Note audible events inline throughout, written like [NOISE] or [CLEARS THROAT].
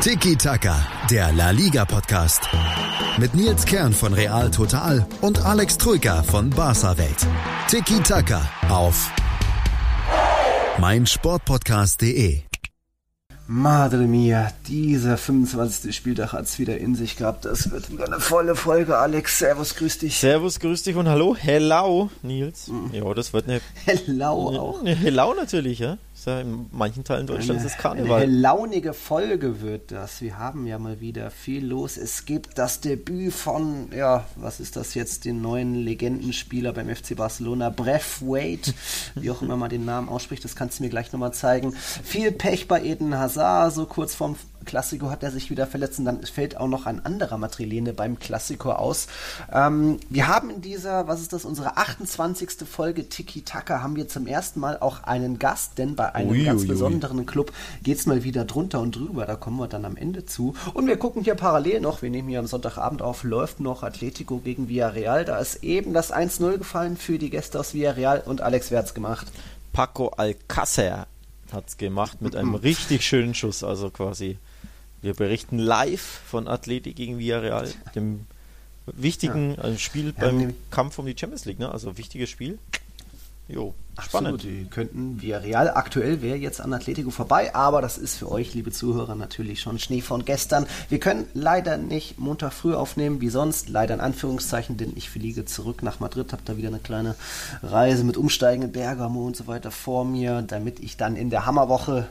Tiki Taka, der La Liga Podcast. Mit Nils Kern von Real Total und Alex Troika von Barca Welt. Tiki Taka auf meinsportpodcast.de. Madre mia, dieser 25. Spieltag hat es wieder in sich gehabt. Das wird wieder eine volle Folge, Alex. Servus, grüß dich. Servus, grüß dich und hallo. Hello, Nils. Mhm. Ja, das wird eine. Hello auch. Eine Hello natürlich, ja ja in manchen Teilen Deutschlands eine, ist Karneval. Eine launige Folge wird das. Wir haben ja mal wieder viel los. Es gibt das Debüt von, ja, was ist das jetzt, den neuen Legendenspieler beim FC Barcelona, Breathwaite, [LAUGHS] wie auch immer man den Namen ausspricht, das kannst du mir gleich nochmal zeigen. Viel Pech bei Eden Hazard, so kurz vorm Klassiko hat er sich wieder verletzt und dann fällt auch noch ein anderer Madrilene beim Klassiko aus. Ähm, wir haben in dieser, was ist das, unsere 28. Folge Tiki Taka haben wir zum ersten Mal auch einen Gast, denn bei einem ui, ganz ui, besonderen ui. Club geht es mal wieder drunter und drüber, da kommen wir dann am Ende zu. Und wir gucken hier parallel noch, wir nehmen hier am Sonntagabend auf, läuft noch Atletico gegen Villarreal, da ist eben das 1-0 gefallen für die Gäste aus Villarreal und Alex, wer hat's gemacht? Paco Alcácer hat es gemacht mit einem [LAUGHS] richtig schönen Schuss, also quasi wir berichten live von Athletik gegen Villarreal, dem wichtigen ja. also Spiel beim Kampf um die Champions League, ne? Also wichtiges Spiel. Jo, spannend. Absolut, die könnten via Real aktuell wäre jetzt an Atletico vorbei, aber das ist für euch, liebe Zuhörer, natürlich schon Schnee von gestern. Wir können leider nicht Montag früh aufnehmen, wie sonst, leider in Anführungszeichen, denn ich fliege zurück nach Madrid, habe da wieder eine kleine Reise mit Umsteigen in Bergamo und so weiter vor mir, damit ich dann in der Hammerwoche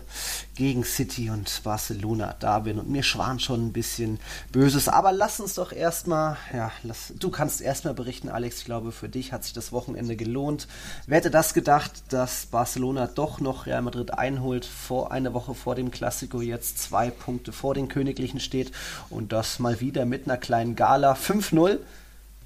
gegen City und Barcelona da bin und mir schwan schon ein bisschen Böses, aber lass uns doch erstmal, ja, lass, du kannst erstmal berichten, Alex, ich glaube, für dich hat sich das Wochenende gelohnt. Wer hätte das gedacht, dass Barcelona doch noch Real Madrid einholt, vor einer Woche vor dem Klassiko jetzt zwei Punkte vor den Königlichen steht. Und das mal wieder mit einer kleinen Gala. 5-0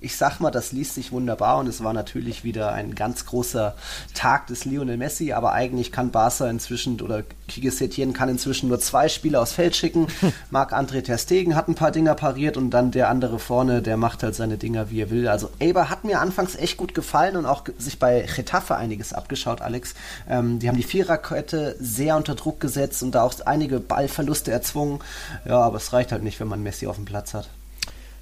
ich sag mal, das liest sich wunderbar und es war natürlich wieder ein ganz großer Tag des Lionel Messi, aber eigentlich kann Barca inzwischen oder Kike Setien kann inzwischen nur zwei Spieler aufs Feld schicken. [LAUGHS] Marc-André Ter Stegen hat ein paar Dinger pariert und dann der andere vorne, der macht halt seine Dinger, wie er will. Also Eber hat mir anfangs echt gut gefallen und auch sich bei Getafe einiges abgeschaut, Alex. Ähm, die haben die Viererkette sehr unter Druck gesetzt und da auch einige Ballverluste erzwungen. Ja, aber es reicht halt nicht, wenn man Messi auf dem Platz hat.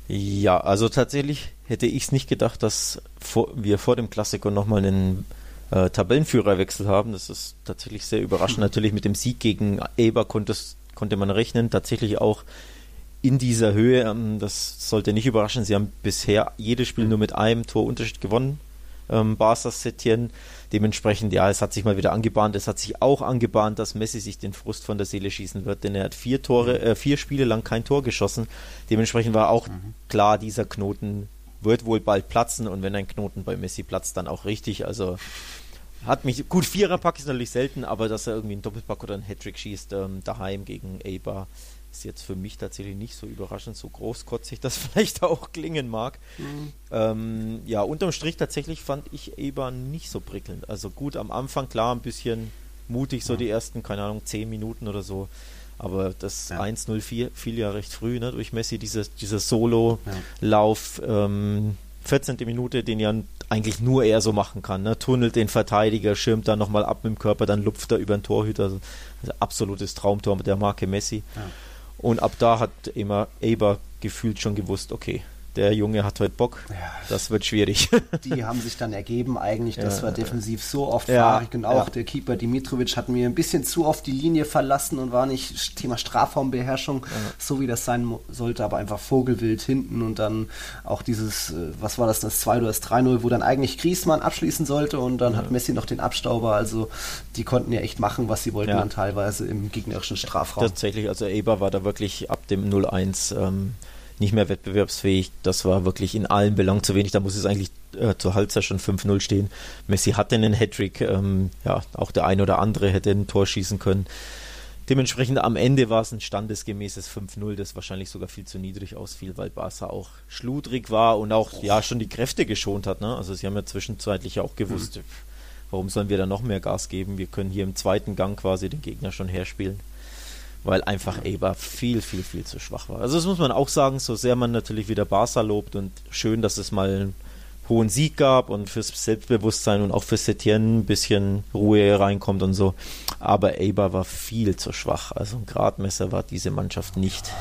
Ja, also tatsächlich hätte ich es nicht gedacht, dass vor, wir vor dem Klassiker nochmal einen äh, Tabellenführerwechsel haben. Das ist tatsächlich sehr überraschend. [LAUGHS] Natürlich mit dem Sieg gegen Eber konnte, konnte man rechnen. Tatsächlich auch in dieser Höhe. Ähm, das sollte nicht überraschen. Sie haben bisher jedes Spiel nur mit einem Torunterschied gewonnen. Ähm, Barca Setien. Dementsprechend, ja, es hat sich mal wieder angebahnt. Es hat sich auch angebahnt, dass Messi sich den Frust von der Seele schießen wird, denn er hat vier Tore, äh, vier Spiele lang kein Tor geschossen. Dementsprechend war auch mhm. klar, dieser Knoten wird wohl bald platzen und wenn ein Knoten bei Messi platzt, dann auch richtig. Also hat mich gut Viererpack ist natürlich selten, aber dass er irgendwie einen Doppelpack oder einen Hattrick schießt ähm, daheim gegen Eibar ist jetzt für mich tatsächlich nicht so überraschend, so großkotzig das [LAUGHS] vielleicht auch klingen mag. Mhm. Ähm, ja, unterm Strich tatsächlich fand ich Eber nicht so prickelnd. Also gut am Anfang, klar, ein bisschen mutig, so ja. die ersten, keine Ahnung, 10 Minuten oder so. Aber das ja. 1-0 fiel ja recht früh, ne, durch Messi, dieser diese Solo-Lauf, ja. ähm, 14. Minute, den ja eigentlich nur er so machen kann. Ne? Tunnelt den Verteidiger, schirmt dann nochmal ab mit dem Körper, dann lupft er über den Torhüter. Also, absolutes Traumtor mit der Marke Messi. Ja. Und ab da hat immer Eber gefühlt schon gewusst, okay, der Junge hat heute Bock, ja. das wird schwierig. [LAUGHS] Die haben sich dann ergeben eigentlich, das ja, war defensiv so oft ja, fahrig. Und auch der Keeper Dimitrovic hat mir ein bisschen zu oft die Linie verlassen und war nicht Thema Strafraumbeherrschung, so wie das sein sollte, aber einfach Vogelwild hinten und dann auch dieses, äh, was war das, das 2 oder das 3-0, wo dann eigentlich Griesmann abschließen sollte und dann hat Messi noch den Abstauber, also die konnten ja echt machen, was sie wollten dann teilweise im gegnerischen Strafraum. Tatsächlich, also Eber war da wirklich ab dem 0-1 ähm, nicht mehr wettbewerbsfähig. Das war wirklich in allen Belangen zu wenig. Da muss es eigentlich äh, zur Halbzeit schon 5-0 stehen. Messi hatte einen Hattrick, ähm, ja, auch der ein oder andere hätte ein Tor schießen können. Dementsprechend am Ende war es ein standesgemäßes 5-0, das wahrscheinlich sogar viel zu niedrig ausfiel, weil Barca auch schludrig war und auch ja schon die Kräfte geschont hat. Ne? Also sie haben ja zwischenzeitlich auch gewusst, mhm. warum sollen wir da noch mehr Gas geben? Wir können hier im zweiten Gang quasi den Gegner schon herspielen weil einfach Eber viel, viel, viel zu schwach war. Also das muss man auch sagen, so sehr man natürlich wieder Barca lobt und schön, dass es mal hohen Sieg gab und fürs Selbstbewusstsein und auch fürs Setieren ein bisschen Ruhe reinkommt und so. Aber Eber war viel zu schwach. Also ein Gradmesser war diese Mannschaft nicht.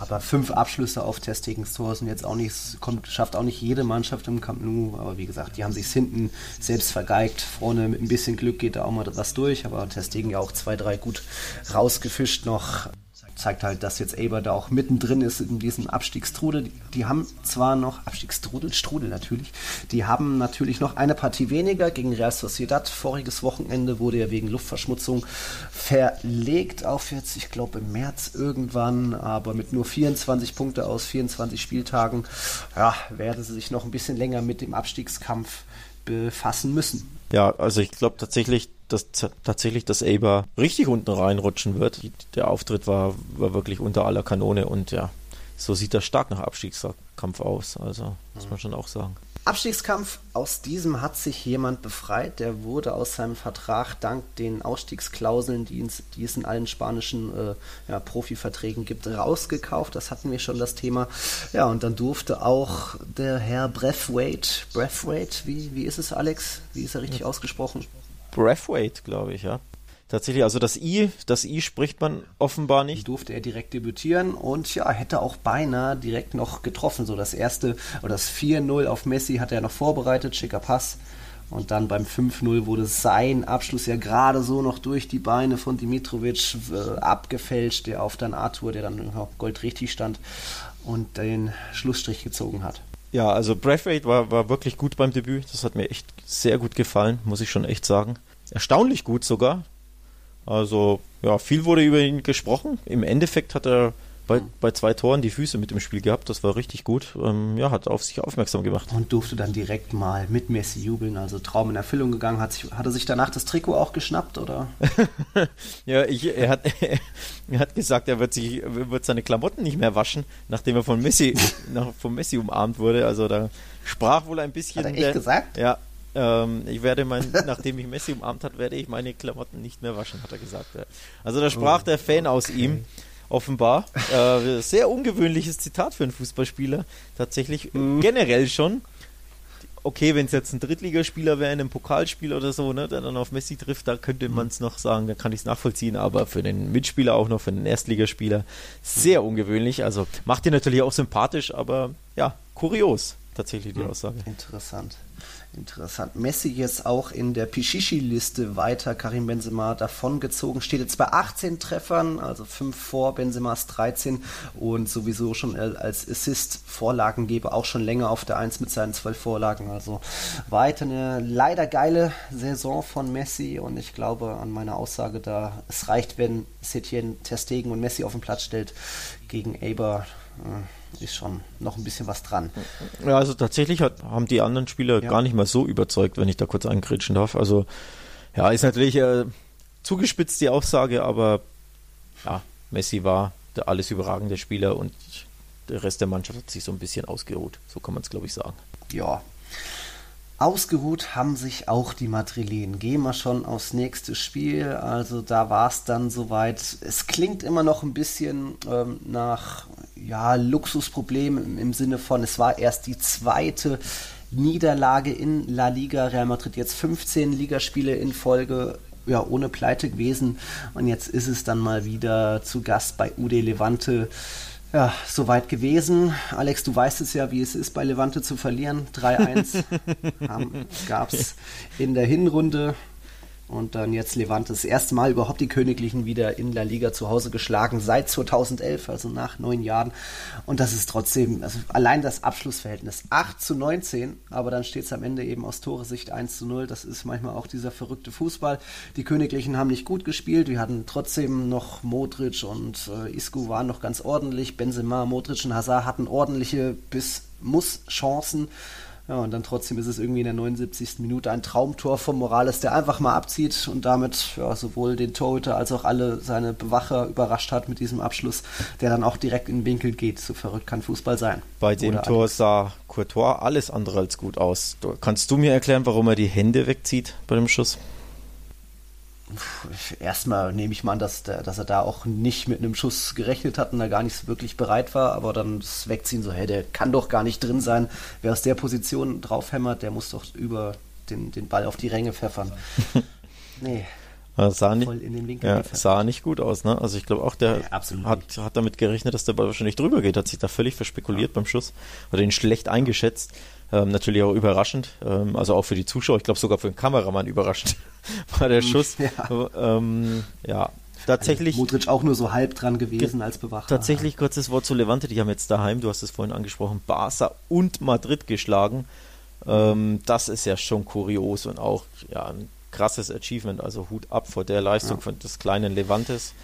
Aber fünf Abschlüsse auf Testikens Tor sind jetzt auch nicht, kommt, schafft auch nicht jede Mannschaft im Camp Nou. Aber wie gesagt, die haben sich hinten selbst vergeigt. Vorne mit ein bisschen Glück geht da auch mal was durch. Aber Testegen ja auch zwei, drei gut rausgefischt noch zeigt halt, dass jetzt Eber da auch mittendrin ist in diesem Abstiegstrudel. Die, die haben zwar noch, Abstiegstrudel, Strudel natürlich, die haben natürlich noch eine Partie weniger gegen Real Sociedad. Voriges Wochenende wurde ja wegen Luftverschmutzung verlegt auf jetzt, ich glaube im März irgendwann, aber mit nur 24 Punkte aus 24 Spieltagen, ja, werden sie sich noch ein bisschen länger mit dem Abstiegskampf befassen müssen. Ja, also ich glaube tatsächlich, dass tatsächlich das Eber richtig unten reinrutschen wird. Der Auftritt war, war wirklich unter aller Kanone und ja, so sieht das stark nach Abstiegskampf aus. Also muss man schon auch sagen. Abstiegskampf, aus diesem hat sich jemand befreit. Der wurde aus seinem Vertrag dank den Ausstiegsklauseln, die, ins, die es in allen spanischen äh, ja, Profiverträgen gibt, rausgekauft. Das hatten wir schon das Thema. Ja, und dann durfte auch der Herr Breathwaite, Breathwaite, wie, wie ist es, Alex? Wie ist er richtig ausgesprochen? Breathwaite, glaube ich, ja. Tatsächlich, also das I, das I spricht man offenbar nicht. Durfte er direkt debütieren und ja, hätte auch beinahe direkt noch getroffen. So das erste oder das 4-0 auf Messi hat er noch vorbereitet, schicker Pass. Und dann beim 5-0 wurde sein Abschluss ja gerade so noch durch die Beine von Dimitrovic äh, abgefälscht, der auf dann Arthur, der dann goldrichtig stand und den Schlussstrich gezogen hat. Ja, also Braithwaite war, war wirklich gut beim Debüt. Das hat mir echt sehr gut gefallen, muss ich schon echt sagen. Erstaunlich gut sogar. Also, ja, viel wurde über ihn gesprochen. Im Endeffekt hat er bei, bei zwei Toren die Füße mit dem Spiel gehabt. Das war richtig gut. Ähm, ja, hat auf sich aufmerksam gemacht. Und durfte dann direkt mal mit Messi jubeln. Also Traum in Erfüllung gegangen. Hat, sich, hat er sich danach das Trikot auch geschnappt, oder? [LAUGHS] ja, ich, er, hat, [LAUGHS] er hat gesagt, er wird, sich, wird seine Klamotten nicht mehr waschen, nachdem er von Messi, [LAUGHS] nach, von Messi umarmt wurde. Also da sprach wohl ein bisschen. Hat er echt der, gesagt? Ja, ähm, ich werde mein, nachdem ich Messi umarmt hat, werde ich meine Klamotten nicht mehr waschen, hat er gesagt. Also da sprach oh, der Fan okay. aus ihm, offenbar. Äh, sehr ungewöhnliches Zitat für einen Fußballspieler. Tatsächlich mhm. generell schon. Okay, wenn es jetzt ein Drittligaspieler wäre in einem Pokalspiel oder so, ne, der dann auf Messi trifft, da könnte mhm. man es noch sagen, da kann ich es nachvollziehen, aber für den Mitspieler auch noch, für den Erstligaspieler, sehr ungewöhnlich. Also macht ihn natürlich auch sympathisch, aber ja, kurios tatsächlich die mhm. Aussage. Interessant. Interessant. Messi jetzt auch in der Pichichi-Liste weiter. Karim Benzema davongezogen. Steht jetzt bei 18 Treffern, also 5 vor Benzemas 13 und sowieso schon als Assist-Vorlagengeber auch schon länger auf der 1 mit seinen 12 Vorlagen. Also weiter eine leider geile Saison von Messi und ich glaube an meine Aussage da, es reicht, wenn Setien Testegen und Messi auf den Platz stellt gegen Aber. Äh, ist schon noch ein bisschen was dran. Ja, also tatsächlich hat, haben die anderen Spieler ja. gar nicht mal so überzeugt, wenn ich da kurz eingrätschen darf. Also ja, ist natürlich äh, zugespitzt die Aussage, aber ja, Messi war der alles überragende Spieler und der Rest der Mannschaft hat sich so ein bisschen ausgeruht. So kann man es, glaube ich, sagen. Ja, Ausgeruht haben sich auch die Madrilen. Gehen wir schon aufs nächste Spiel. Also da war es dann soweit. Es klingt immer noch ein bisschen ähm, nach ja, Luxusproblem im, im Sinne von, es war erst die zweite Niederlage in La Liga. Real Madrid jetzt 15 Ligaspiele in Folge ja, ohne Pleite gewesen. Und jetzt ist es dann mal wieder zu Gast bei UD Levante ja, soweit gewesen. Alex, du weißt es ja, wie es ist, bei Levante zu verlieren. 3-1 gab es in der Hinrunde. Und dann jetzt Levante das erste Mal überhaupt die Königlichen wieder in La Liga zu Hause geschlagen, seit 2011, also nach neun Jahren. Und das ist trotzdem, also allein das Abschlussverhältnis 8 zu 19, aber dann steht es am Ende eben aus Toresicht 1 zu 0. Das ist manchmal auch dieser verrückte Fußball. Die Königlichen haben nicht gut gespielt, wir hatten trotzdem noch Modric und äh, Isco waren noch ganz ordentlich. Benzema, Modric und Hazard hatten ordentliche bis Muss-Chancen. Ja, und dann trotzdem ist es irgendwie in der 79. Minute ein Traumtor von Morales, der einfach mal abzieht und damit ja, sowohl den Torhüter als auch alle seine Bewacher überrascht hat mit diesem Abschluss, der dann auch direkt in den Winkel geht. So verrückt kann Fußball sein. Bei dem Oder Tor sah Courtois alles andere als gut aus. Kannst du mir erklären, warum er die Hände wegzieht bei dem Schuss? Erstmal nehme ich mal an, dass, der, dass er da auch nicht mit einem Schuss gerechnet hat und da gar nicht wirklich bereit war, aber dann das Wegziehen so, hey, der kann doch gar nicht drin sein. Wer aus der Position draufhämmert, der muss doch über den, den Ball auf die Ränge pfeffern. [LAUGHS] nee. Das sah nicht, ja, sah nicht gut aus, ne? Also ich glaube auch, der ja, hat, hat damit gerechnet, dass der Ball wahrscheinlich drüber geht, hat sich da völlig verspekuliert ja. beim Schuss oder ihn schlecht eingeschätzt. Ähm, natürlich auch überraschend, ähm, also auch für die Zuschauer, ich glaube sogar für den Kameramann überraschend [LAUGHS] war der Schuss. Ja, ähm, ja tatsächlich. Modric auch nur so halb dran gewesen als Bewacher. Tatsächlich kurzes Wort zu Levante, die haben jetzt daheim, du hast es vorhin angesprochen, Barca und Madrid geschlagen. Ähm, das ist ja schon kurios und auch ja, ein krasses Achievement, also Hut ab vor der Leistung ja. von des kleinen Levantes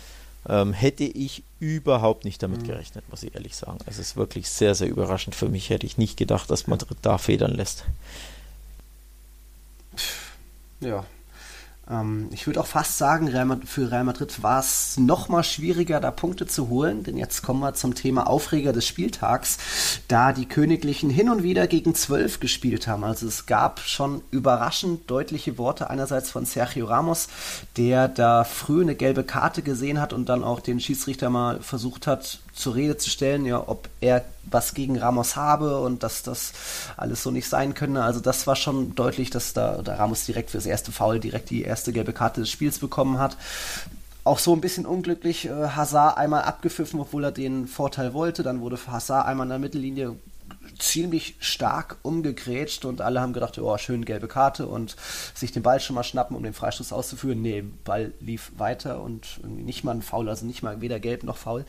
ähm, hätte ich überhaupt nicht damit mhm. gerechnet, muss ich ehrlich sagen. Es ist wirklich sehr, sehr überraschend für mich. Hätte ich nicht gedacht, dass Madrid da federn lässt. Ja, ähm, ich würde auch fast sagen, für Real Madrid war es noch mal schwieriger, da Punkte zu holen, denn jetzt kommen wir zum Thema Aufreger des Spieltags, da die Königlichen hin und wieder gegen zwölf gespielt haben. Also es gab schon überraschend deutliche Worte einerseits von Sergio Ramos, der da früh eine gelbe Karte gesehen hat und dann auch den Schiedsrichter mal versucht hat, zur Rede zu stellen, ja, ob er was gegen Ramos habe und dass das alles so nicht sein könne. Also das war schon deutlich, dass da der Ramos direkt fürs erste Foul direkt die erste gelbe Karte des Spiels bekommen hat. Auch so ein bisschen unglücklich, äh, Hazard einmal abgepfiffen, obwohl er den Vorteil wollte. Dann wurde Hazard einmal in der Mittellinie ziemlich stark umgegrätscht und alle haben gedacht, oh, schön gelbe Karte und sich den Ball schon mal schnappen, um den Freistoß auszuführen. Nee, Ball lief weiter und nicht mal ein Foul, also nicht mal weder gelb noch faul.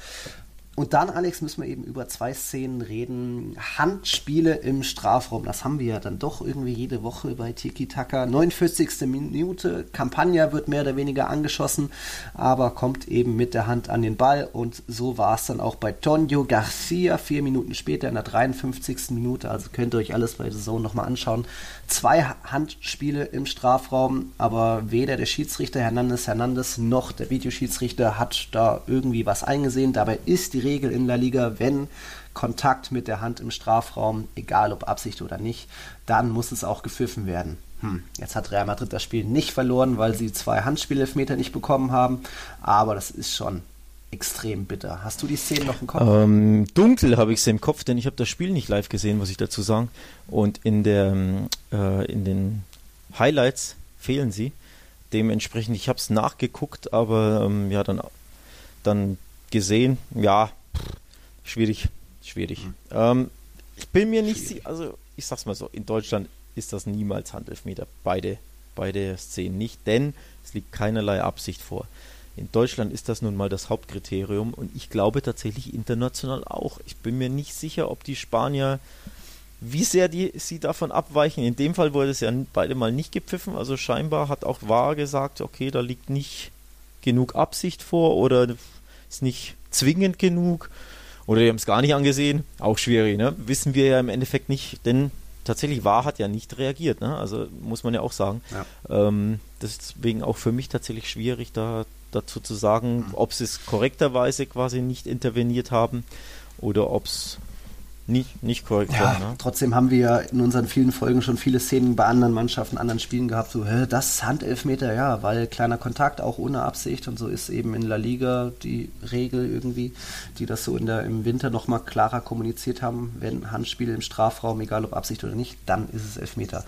Und dann, Alex, müssen wir eben über zwei Szenen reden. Handspiele im Strafraum. Das haben wir ja dann doch irgendwie jede Woche bei Tiki Taka. 49. Minute. Campagna wird mehr oder weniger angeschossen, aber kommt eben mit der Hand an den Ball. Und so war es dann auch bei Tonio Garcia. Vier Minuten später in der 53. Minute. Also könnt ihr euch alles bei der Zone nochmal anschauen. Zwei Handspiele im Strafraum, aber weder der Schiedsrichter Hernandez Hernandez noch der Videoschiedsrichter hat da irgendwie was eingesehen. Dabei ist die Regel in La Liga, wenn Kontakt mit der Hand im Strafraum, egal ob Absicht oder nicht, dann muss es auch gepfiffen werden. Hm, jetzt hat Real Madrid das Spiel nicht verloren, weil sie zwei Handspielelfmeter nicht bekommen haben, aber das ist schon extrem bitter. Hast du die Szene noch im Kopf? Ähm, dunkel habe ich sie im Kopf, denn ich habe das Spiel nicht live gesehen, muss ich dazu sagen. Und in, der, äh, in den Highlights fehlen sie. Dementsprechend, ich habe es nachgeguckt, aber ähm, ja, dann, dann gesehen, ja, schwierig, schwierig. Mhm. Ähm, ich bin mir nicht sicher, also ich sag's mal so, in Deutschland ist das niemals Handelfmeter. Beide, beide Szenen nicht, denn es liegt keinerlei Absicht vor. In Deutschland ist das nun mal das Hauptkriterium und ich glaube tatsächlich international auch. Ich bin mir nicht sicher, ob die Spanier, wie sehr die, sie davon abweichen. In dem Fall wurde es ja beide mal nicht gepfiffen, also scheinbar hat auch wahr gesagt, okay, da liegt nicht genug Absicht vor oder ist nicht zwingend genug oder die haben es gar nicht angesehen. Auch schwierig, ne? Wissen wir ja im Endeffekt nicht, denn tatsächlich Wahr hat ja nicht reagiert, ne? Also muss man ja auch sagen. Ja. Ähm, deswegen auch für mich tatsächlich schwierig, da dazu zu sagen, ob sie es korrekterweise quasi nicht interveniert haben oder ob es nicht, nicht korrekt ja, war. Ne? Trotzdem haben wir ja in unseren vielen Folgen schon viele Szenen bei anderen Mannschaften, anderen Spielen gehabt, so, hä, das Handelfmeter, ja, weil kleiner Kontakt, auch ohne Absicht und so ist eben in La Liga die Regel irgendwie, die das so in der, im Winter nochmal klarer kommuniziert haben, wenn Handspiel im Strafraum, egal ob Absicht oder nicht, dann ist es Elfmeter.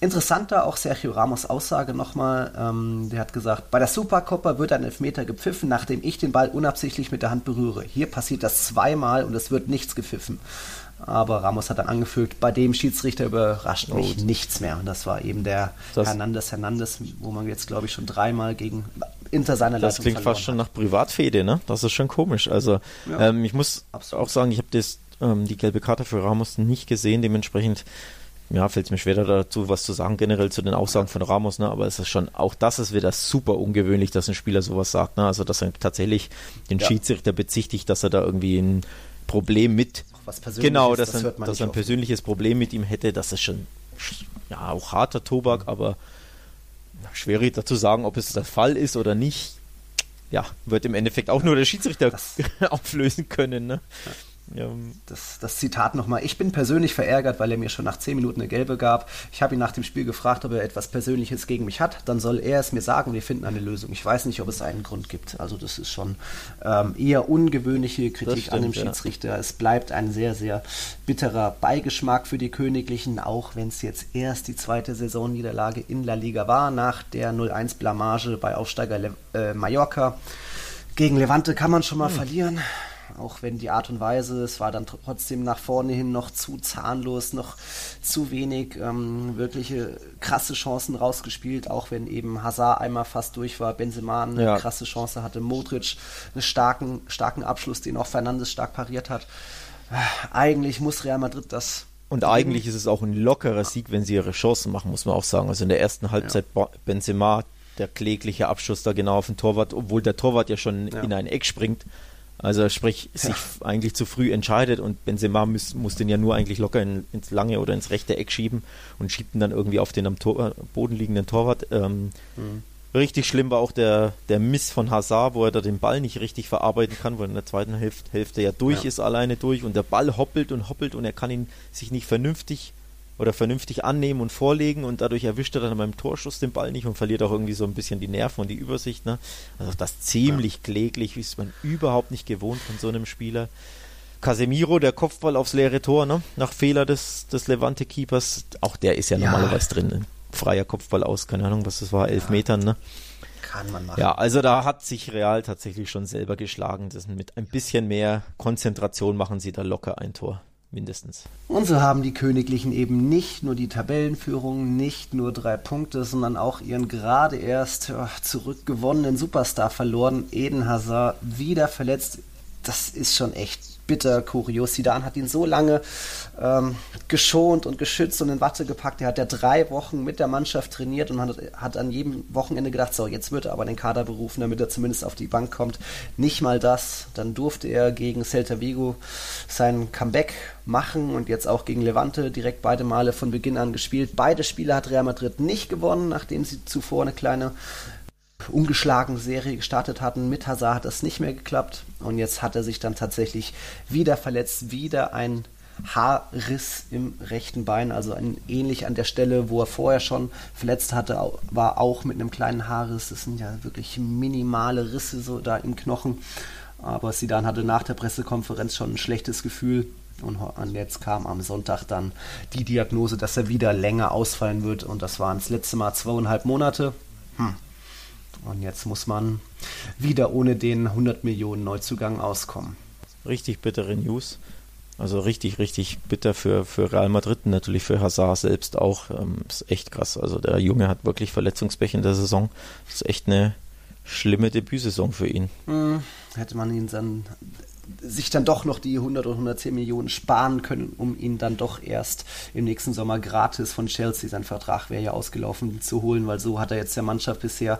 Interessanter auch Sergio Ramos Aussage nochmal, ähm, der hat gesagt, bei der Supercoppa wird ein Elfmeter gepfiffen, nachdem ich den Ball unabsichtlich mit der Hand berühre. Hier passiert das zweimal und es wird nichts gepfiffen. Aber Ramos hat dann angefügt, bei dem Schiedsrichter überrascht mich oh. nichts mehr. Und das war eben der das Hernandez Hernandez, wo man jetzt, glaube ich, schon dreimal gegen Inter seiner Das Leitung klingt fast schon nach Privatfede, ne? Das ist schon komisch. Also ja, ähm, ich muss absolut. auch sagen, ich habe ähm, die gelbe Karte für Ramos nicht gesehen. Dementsprechend ja, fällt es mir schwer dazu, was zu sagen, generell zu den Aussagen von Ramos, ne? aber es ist schon, auch das ist wieder super ungewöhnlich, dass ein Spieler sowas sagt, ne? also dass er tatsächlich den ja. Schiedsrichter bezichtigt, dass er da irgendwie ein Problem mit was Persönliches. Genau, dass, das ein, dass er ein persönliches Problem mit ihm hätte, das ist schon ja auch harter Tobak, aber schwierig dazu sagen, ob es der Fall ist oder nicht. Ja, wird im Endeffekt auch nur der Schiedsrichter das [LAUGHS] auflösen können. Ne? Ja. Das, das Zitat nochmal. Ich bin persönlich verärgert, weil er mir schon nach zehn Minuten eine gelbe gab. Ich habe ihn nach dem Spiel gefragt, ob er etwas Persönliches gegen mich hat. Dann soll er es mir sagen und wir finden eine Lösung. Ich weiß nicht, ob es einen Grund gibt. Also das ist schon ähm, eher ungewöhnliche Kritik stimmt, an dem Schiedsrichter. Ja. Es bleibt ein sehr, sehr bitterer Beigeschmack für die Königlichen, auch wenn es jetzt erst die zweite Saisonniederlage in La Liga war, nach der 0-1-Blamage bei Aufsteiger Le äh, Mallorca. Gegen Levante kann man schon mal hm. verlieren auch wenn die Art und Weise, es war dann trotzdem nach vorne hin noch zu zahnlos, noch zu wenig ähm, wirkliche krasse Chancen rausgespielt, auch wenn eben Hazard einmal fast durch war, Benzema eine ja. krasse Chance hatte, Modric einen starken, starken Abschluss, den auch Fernandes stark pariert hat. Eigentlich muss Real Madrid das und eigentlich ist es auch ein lockerer Sieg, wenn sie ihre Chancen machen, muss man auch sagen. Also in der ersten Halbzeit ja. Benzema, der klägliche Abschuss da genau auf den Torwart, obwohl der Torwart ja schon ja. in ein Eck springt. Also sprich, sich ja. eigentlich zu früh entscheidet und Benzema muss, muss den ja nur eigentlich locker in, ins lange oder ins rechte Eck schieben und schiebt ihn dann irgendwie auf den am Tor, Boden liegenden Torwart. Ähm, mhm. Richtig schlimm war auch der, der Miss von Hazard, wo er da den Ball nicht richtig verarbeiten kann, wo er in der zweiten Hälfte, Hälfte ja durch ja. ist, alleine durch und der Ball hoppelt und hoppelt und er kann ihn sich nicht vernünftig oder vernünftig annehmen und vorlegen und dadurch erwischt er dann beim Torschuss den Ball nicht und verliert auch irgendwie so ein bisschen die Nerven und die Übersicht. Ne? Also das ziemlich ja. kläglich, wie es man überhaupt nicht gewohnt von so einem Spieler. Casemiro, der Kopfball aufs leere Tor, ne? nach Fehler des, des Levante-Keepers, auch der ist ja, ja. normalerweise drin. Ne? Freier Kopfball aus, keine Ahnung, was das war, elf ja. Metern. Ne? Kann man machen. Ja, also da hat sich Real tatsächlich schon selber geschlagen. Das mit ein bisschen mehr Konzentration machen sie da locker ein Tor mindestens. Und so haben die Königlichen eben nicht nur die Tabellenführung, nicht nur drei Punkte, sondern auch ihren gerade erst zurückgewonnenen Superstar verloren, Eden Hazard, wieder verletzt. Das ist schon echt bitter kurios. Sidan hat ihn so lange ähm, geschont und geschützt und in Watte gepackt. Er hat ja drei Wochen mit der Mannschaft trainiert und hat, hat an jedem Wochenende gedacht, so, jetzt wird er aber den Kader berufen, damit er zumindest auf die Bank kommt. Nicht mal das. Dann durfte er gegen Celta Vigo sein Comeback machen und jetzt auch gegen Levante direkt beide Male von Beginn an gespielt. Beide Spiele hat Real Madrid nicht gewonnen, nachdem sie zuvor eine kleine ungeschlagen Serie gestartet hatten. Mit Hazard hat das nicht mehr geklappt und jetzt hat er sich dann tatsächlich wieder verletzt, wieder ein Haarriss im rechten Bein, also ein, ähnlich an der Stelle, wo er vorher schon verletzt hatte, war auch mit einem kleinen Haarriss. Das sind ja wirklich minimale Risse so da im Knochen. Aber Sidan hatte nach der Pressekonferenz schon ein schlechtes Gefühl. Und jetzt kam am Sonntag dann die Diagnose, dass er wieder länger ausfallen wird. Und das waren das letzte Mal zweieinhalb Monate. Hm. Und jetzt muss man wieder ohne den 100 Millionen Neuzugang auskommen. Richtig bittere News. Also richtig, richtig bitter für, für Real Madrid und natürlich für Hazard selbst auch. Ähm, ist echt krass. Also der Junge hat wirklich Verletzungspech in der Saison. Das ist echt eine schlimme Debütsaison für ihn. Hm, hätte man ihn dann sich dann doch noch die 100 oder 110 Millionen sparen können, um ihn dann doch erst im nächsten Sommer gratis von Chelsea, sein Vertrag wäre ja ausgelaufen, zu holen, weil so hat er jetzt der Mannschaft bisher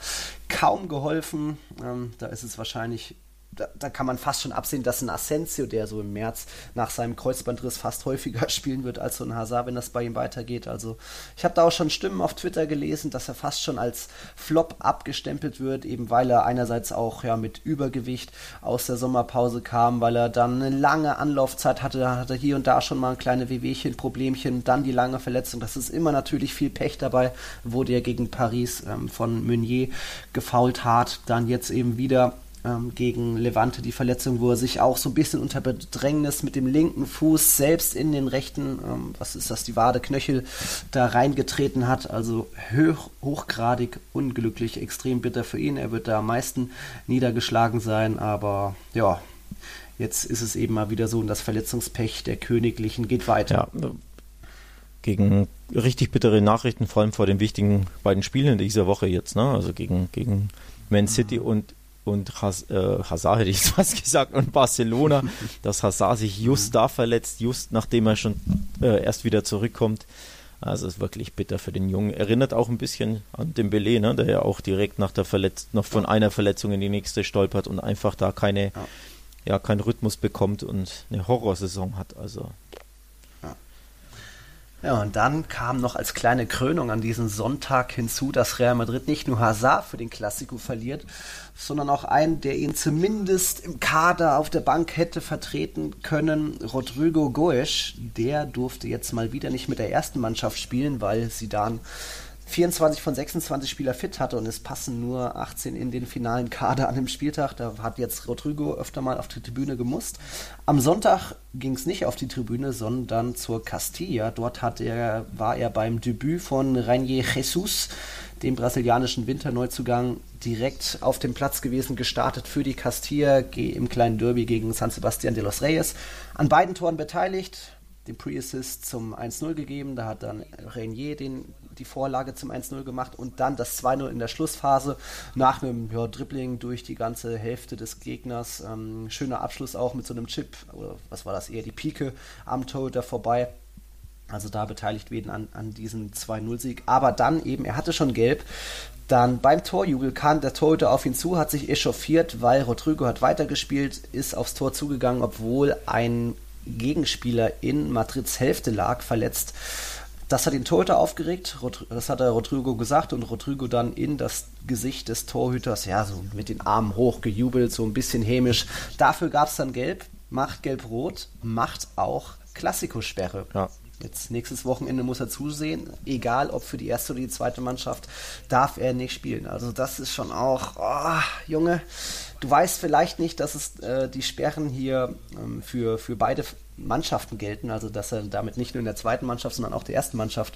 kaum geholfen. Ähm, da ist es wahrscheinlich da, da, kann man fast schon absehen, dass ein Asensio, der so im März nach seinem Kreuzbandriss fast häufiger [LAUGHS] spielen wird als so ein Hazard, wenn das bei ihm weitergeht. Also ich habe da auch schon Stimmen auf Twitter gelesen, dass er fast schon als Flop abgestempelt wird, eben weil er einerseits auch ja mit Übergewicht aus der Sommerpause kam, weil er dann eine lange Anlaufzeit hatte, hatte hier und da schon mal ein kleine Wehwehchen, Problemchen, dann die lange Verletzung. Das ist immer natürlich viel Pech dabei, wurde er gegen Paris ähm, von Meunier gefault hat, dann jetzt eben wieder ähm, gegen Levante die Verletzung, wo er sich auch so ein bisschen unter Bedrängnis mit dem linken Fuß selbst in den rechten, ähm, was ist das, die Wade, Knöchel da reingetreten hat. Also hoch, hochgradig unglücklich, extrem bitter für ihn. Er wird da am meisten niedergeschlagen sein, aber ja, jetzt ist es eben mal wieder so und das Verletzungspech der Königlichen geht weiter. Ja, gegen richtig bittere Nachrichten, vor allem vor den wichtigen beiden Spielen dieser Woche jetzt, ne? Also gegen, gegen Man City mhm. und und Has, äh, Hazard hätte ich jetzt [LAUGHS] fast gesagt und Barcelona, [LAUGHS] dass Hazard sich just da verletzt, just nachdem er schon äh, erst wieder zurückkommt. Also ist wirklich bitter für den Jungen. Erinnert auch ein bisschen an den Belay, ne, der ja auch direkt nach der Verletz noch von einer Verletzung in die nächste stolpert und einfach da keine, ja, ja keinen Rhythmus bekommt und eine Horrorsaison hat. Also Ja, und dann kam noch als kleine Krönung an diesem Sonntag hinzu, dass Real Madrid nicht nur Hazard für den Klassiko verliert, sondern auch einen, der ihn zumindest im Kader auf der Bank hätte vertreten können, Rodrigo Goes. Der durfte jetzt mal wieder nicht mit der ersten Mannschaft spielen, weil sie dann 24 von 26 Spieler fit hatte und es passen nur 18 in den finalen Kader an dem Spieltag. Da hat jetzt Rodrigo öfter mal auf die Tribüne gemusst. Am Sonntag ging es nicht auf die Tribüne, sondern zur Castilla. Dort hat er, war er beim Debüt von Rainier Jesus, dem brasilianischen Winterneuzugang, direkt auf dem Platz gewesen, gestartet für die Castilla im kleinen Derby gegen San Sebastián de los Reyes. An beiden Toren beteiligt, den Pre-Assist zum 1-0 gegeben. Da hat dann Renier den die Vorlage zum 1-0 gemacht und dann das 2-0 in der Schlussphase nach einem ja, Dribbling durch die ganze Hälfte des Gegners. Ähm, schöner Abschluss auch mit so einem Chip, oder was war das eher, die Pike am Torhüter vorbei. Also da beteiligt werden an, an diesem 2-0-Sieg. Aber dann eben, er hatte schon gelb. Dann beim Torjubel kam der Torhüter auf ihn zu, hat sich echauffiert, weil Rodrigo hat weitergespielt, ist aufs Tor zugegangen, obwohl ein Gegenspieler in Madrids Hälfte lag, verletzt. Das hat den Torhüter aufgeregt, das hat er Rodrigo gesagt und Rodrigo dann in das Gesicht des Torhüters, ja, so mit den Armen hoch gejubelt, so ein bisschen hämisch. Dafür gab es dann Gelb, macht Gelb-Rot, macht auch Klassikosperre. Ja. Jetzt nächstes Wochenende muss er zusehen, egal ob für die erste oder die zweite Mannschaft, darf er nicht spielen. Also das ist schon auch, oh, Junge, du weißt vielleicht nicht, dass es äh, die Sperren hier ähm, für, für beide Mannschaften gelten, also dass er damit nicht nur in der zweiten Mannschaft, sondern auch der ersten Mannschaft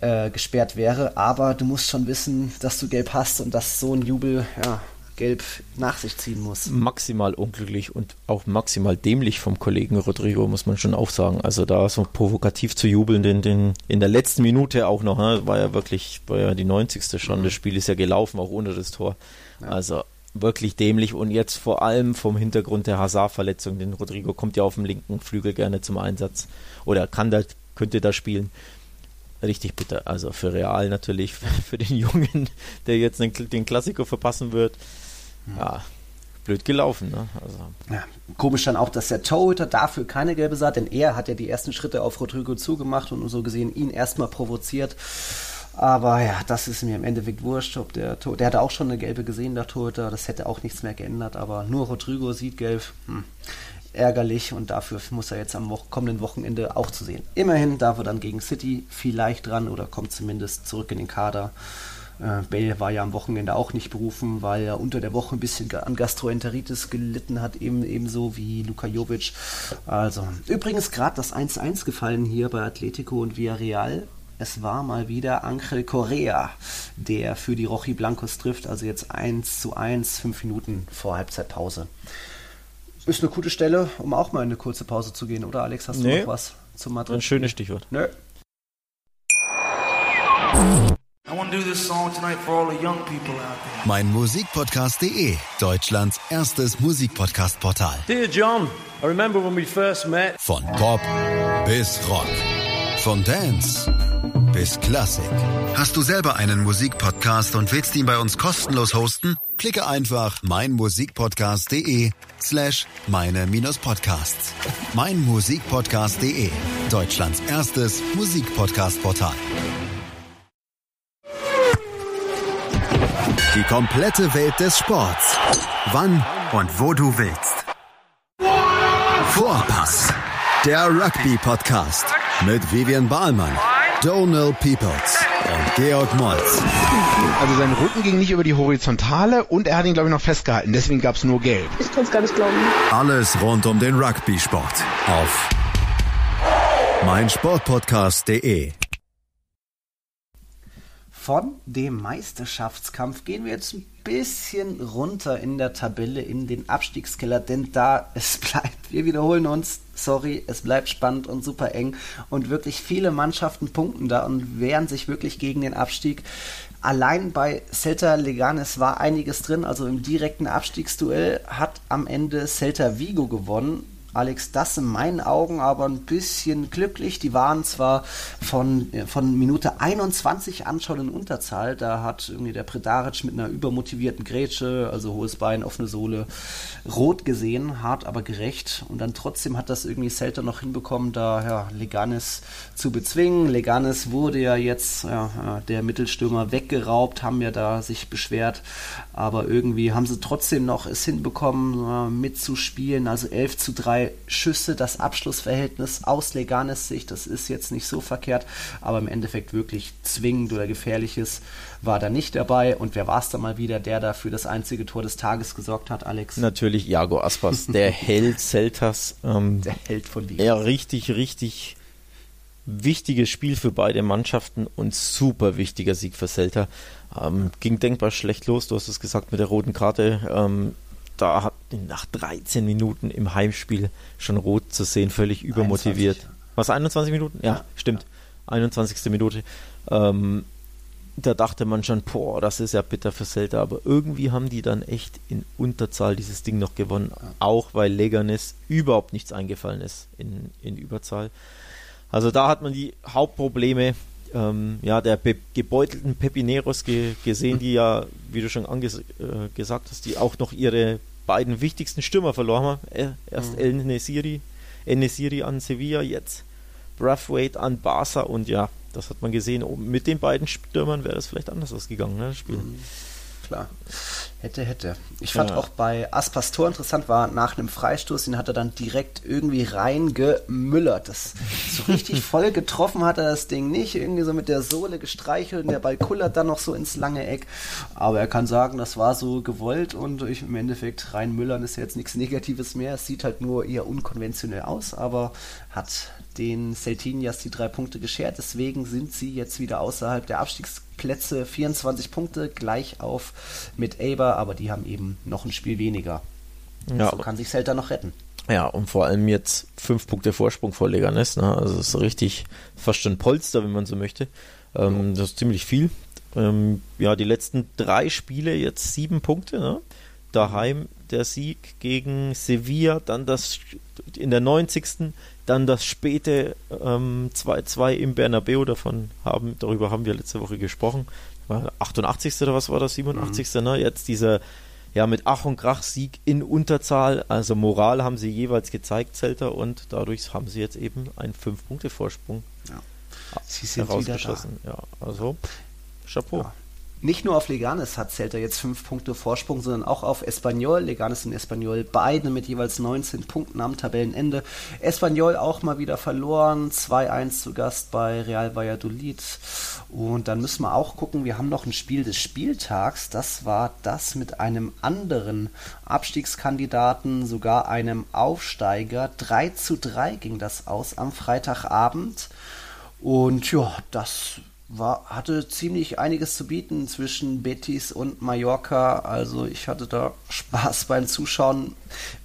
äh, gesperrt wäre. Aber du musst schon wissen, dass du gelb hast und dass so ein Jubel, ja, gelb nach sich ziehen muss. Maximal unglücklich und auch maximal dämlich vom Kollegen Rodrigo, muss man schon auch sagen. Also da so provokativ zu jubeln, den, den in der letzten Minute auch noch, ne, war ja wirklich, war ja die 90. schon, das Spiel ist ja gelaufen, auch ohne das Tor. Ja. Also wirklich dämlich und jetzt vor allem vom Hintergrund der Hazard-Verletzung, denn Rodrigo kommt ja auf dem linken Flügel gerne zum Einsatz oder kann da, könnte da spielen. Richtig bitter. Also für Real natürlich, [LAUGHS] für den Jungen, der jetzt den, den Klassiker verpassen wird. Ja, blöd gelaufen. Ne? Also. Ja, komisch dann auch, dass der Torhüter dafür keine gelbe sah, denn er hat ja die ersten Schritte auf Rodrigo zugemacht und so gesehen ihn erstmal provoziert. Aber ja, das ist mir im Endeffekt wurscht. Ob der, der hatte auch schon eine gelbe gesehen, der Torhüter. Das hätte auch nichts mehr geändert. Aber nur Rodrigo sieht gelb. Hm, ärgerlich und dafür muss er jetzt am kommenden Wochenende auch zu sehen. Immerhin darf er dann gegen City vielleicht dran oder kommt zumindest zurück in den Kader. Äh, Bale war ja am Wochenende auch nicht berufen, weil er unter der Woche ein bisschen an Gastroenteritis gelitten hat, eben, ebenso wie Luka Jovic. Also, übrigens gerade das 1-1 gefallen hier bei Atletico und Villarreal. Es war mal wieder Angel Correa, der für die Rochi Blancos trifft. Also jetzt 1 zu 1, 5 Minuten vor Halbzeitpause. Ist eine gute Stelle, um auch mal in eine kurze Pause zu gehen, oder Alex? Hast du nee, noch was zum Madrid? Ein schönes Stichwort. Nö. Mein Musikpodcast.de, Deutschlands erstes Musikpodcast-Portal. Dear John, I remember when we first met. Von Pop bis Rock. Von Dance bis Klassik. Hast du selber einen Musikpodcast und willst ihn bei uns kostenlos hosten? Klicke einfach meinmusikpodcast.de slash meine-podcasts. Meinmusikpodcast.de, Deutschlands erstes Musikpodcast-Portal. Die komplette Welt des Sports. Wann und wo du willst. Vorpass. Der Rugby-Podcast mit Vivian Bahlmann, Donald Peoples und Georg Moltz. Also sein Rücken ging nicht über die Horizontale und er hat ihn, glaube ich, noch festgehalten. Deswegen gab es nur Gelb. Ich kann es gar nicht glauben. Alles rund um den Rugby-Sport auf meinsportpodcast.de von dem Meisterschaftskampf. Gehen wir jetzt ein bisschen runter in der Tabelle in den Abstiegskeller, denn da [LAUGHS] es bleibt, wir wiederholen uns, sorry, es bleibt spannend und super eng. Und wirklich viele Mannschaften punkten da und wehren sich wirklich gegen den Abstieg. Allein bei Celta Leganes war einiges drin, also im direkten Abstiegsduell hat am Ende Celta Vigo gewonnen Alex, das in meinen Augen aber ein bisschen glücklich. Die waren zwar von, äh, von Minute 21 an schon in Unterzahl. Da hat irgendwie der Predaric mit einer übermotivierten Grätsche, also hohes Bein, offene Sohle, rot gesehen, hart aber gerecht. Und dann trotzdem hat das irgendwie Celta noch hinbekommen, da ja, Leganes zu bezwingen. Leganes wurde ja jetzt ja, der Mittelstürmer weggeraubt, haben ja da sich beschwert. Aber irgendwie haben sie trotzdem noch es hinbekommen, äh, mitzuspielen. Also 11 zu 3 Schüsse das Abschlussverhältnis aus Leganes Sicht. Das ist jetzt nicht so verkehrt, aber im Endeffekt wirklich zwingend oder gefährliches war da nicht dabei. Und wer war es da mal wieder, der da für das einzige Tor des Tages gesorgt hat, Alex? Natürlich Iago Aspas, der [LAUGHS] Held Celtas. Ähm, der Held von Vigo. Ja, richtig, richtig wichtiges Spiel für beide Mannschaften und super wichtiger Sieg für Celta. Ähm, ging denkbar schlecht los, du hast es gesagt mit der roten Karte. Ähm, da hat nach 13 Minuten im Heimspiel schon rot zu sehen, völlig übermotiviert. 21. Was, 21 Minuten? Ja, ja stimmt. Ja. 21. Minute. Ähm, da dachte man schon, boah, das ist ja bitter für Celta, aber irgendwie haben die dann echt in Unterzahl dieses Ding noch gewonnen, ja. auch weil Leganes überhaupt nichts eingefallen ist in, in Überzahl. Also da hat man die Hauptprobleme ähm, ja, der Pe gebeutelten Pepineros ge gesehen, die ja, wie du schon anges äh, gesagt hast, die auch noch ihre beiden wichtigsten Stürmer verloren haben. Erst mhm. El Nesiri, El Nesiri an Sevilla, jetzt Brathwaite an Barca und ja, das hat man gesehen. Mit den beiden Stürmern wäre das vielleicht anders ausgegangen, ne, das Spiel. Mhm klar. Hätte, hätte. Ich fand ja. auch bei Aspas Tor interessant war, nach einem Freistoß, den hat er dann direkt irgendwie reingemüllert. Das so richtig [LAUGHS] voll getroffen hat er das Ding nicht. Irgendwie so mit der Sohle gestreichelt und der Ball kullert dann noch so ins lange Eck. Aber er kann sagen, das war so gewollt und ich, im Endeffekt reinmüllern ist ja jetzt nichts Negatives mehr. Es sieht halt nur eher unkonventionell aus, aber hat den Celtinias die drei Punkte geschert. Deswegen sind sie jetzt wieder außerhalb der Abstiegsplätze. 24 Punkte gleich auf mit Eber, aber die haben eben noch ein Spiel weniger. Ja. So kann sich Celta noch retten. Ja, und vor allem jetzt fünf Punkte Vorsprung vor Leganes. Ne? Also das ist richtig fast schon Polster, wenn man so möchte. Ähm, das ist ziemlich viel. Ähm, ja, die letzten drei Spiele jetzt sieben Punkte. Ne? Daheim der Sieg gegen Sevilla, dann das in der 90 dann das späte 2-2 ähm, im Bernabeu, davon haben, darüber haben wir letzte Woche gesprochen. War 88. oder was war das? 87. Mhm. Ne? Jetzt dieser ja mit Ach und Krach Sieg in Unterzahl. Also Moral haben sie jeweils gezeigt, Zelter, und dadurch haben sie jetzt eben einen 5-Punkte-Vorsprung ja. sie sind herausgeschossen. Ja, also Chapeau. Ja. Nicht nur auf Leganes hat Celta jetzt fünf Punkte Vorsprung, sondern auch auf Espanyol. Leganes und Espanyol beide mit jeweils 19 Punkten am Tabellenende. Espanyol auch mal wieder verloren, 2-1 zu Gast bei Real Valladolid. Und dann müssen wir auch gucken, wir haben noch ein Spiel des Spieltags. Das war das mit einem anderen Abstiegskandidaten, sogar einem Aufsteiger. 3 zu 3 ging das aus am Freitagabend. Und ja, das war, hatte ziemlich einiges zu bieten zwischen Betis und Mallorca. Also ich hatte da [LAUGHS] Spaß beim Zuschauen.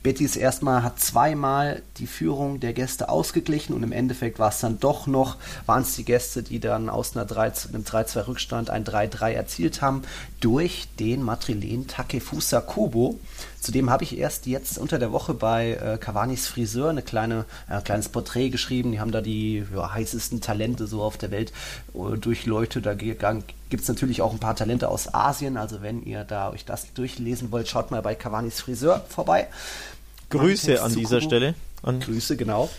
Betis erstmal hat zweimal die Führung der Gäste ausgeglichen und im Endeffekt war es dann doch noch, waren es die Gäste, die dann aus einer 3, einem 3-2 Rückstand ein 3-3 erzielt haben durch den Matrilen Takefusa Kubo. Zudem habe ich erst jetzt unter der Woche bei äh, Cavanis Friseur eine kleine, äh, kleines Porträt geschrieben. Die haben da die ja, heißesten Talente so auf der Welt äh, durchleuchtet. Da gibt es natürlich auch ein paar Talente aus Asien. Also wenn ihr da euch das durchlesen wollt, schaut mal bei Cavanis Friseur vorbei. Grüße an dieser Stelle. An Grüße, genau.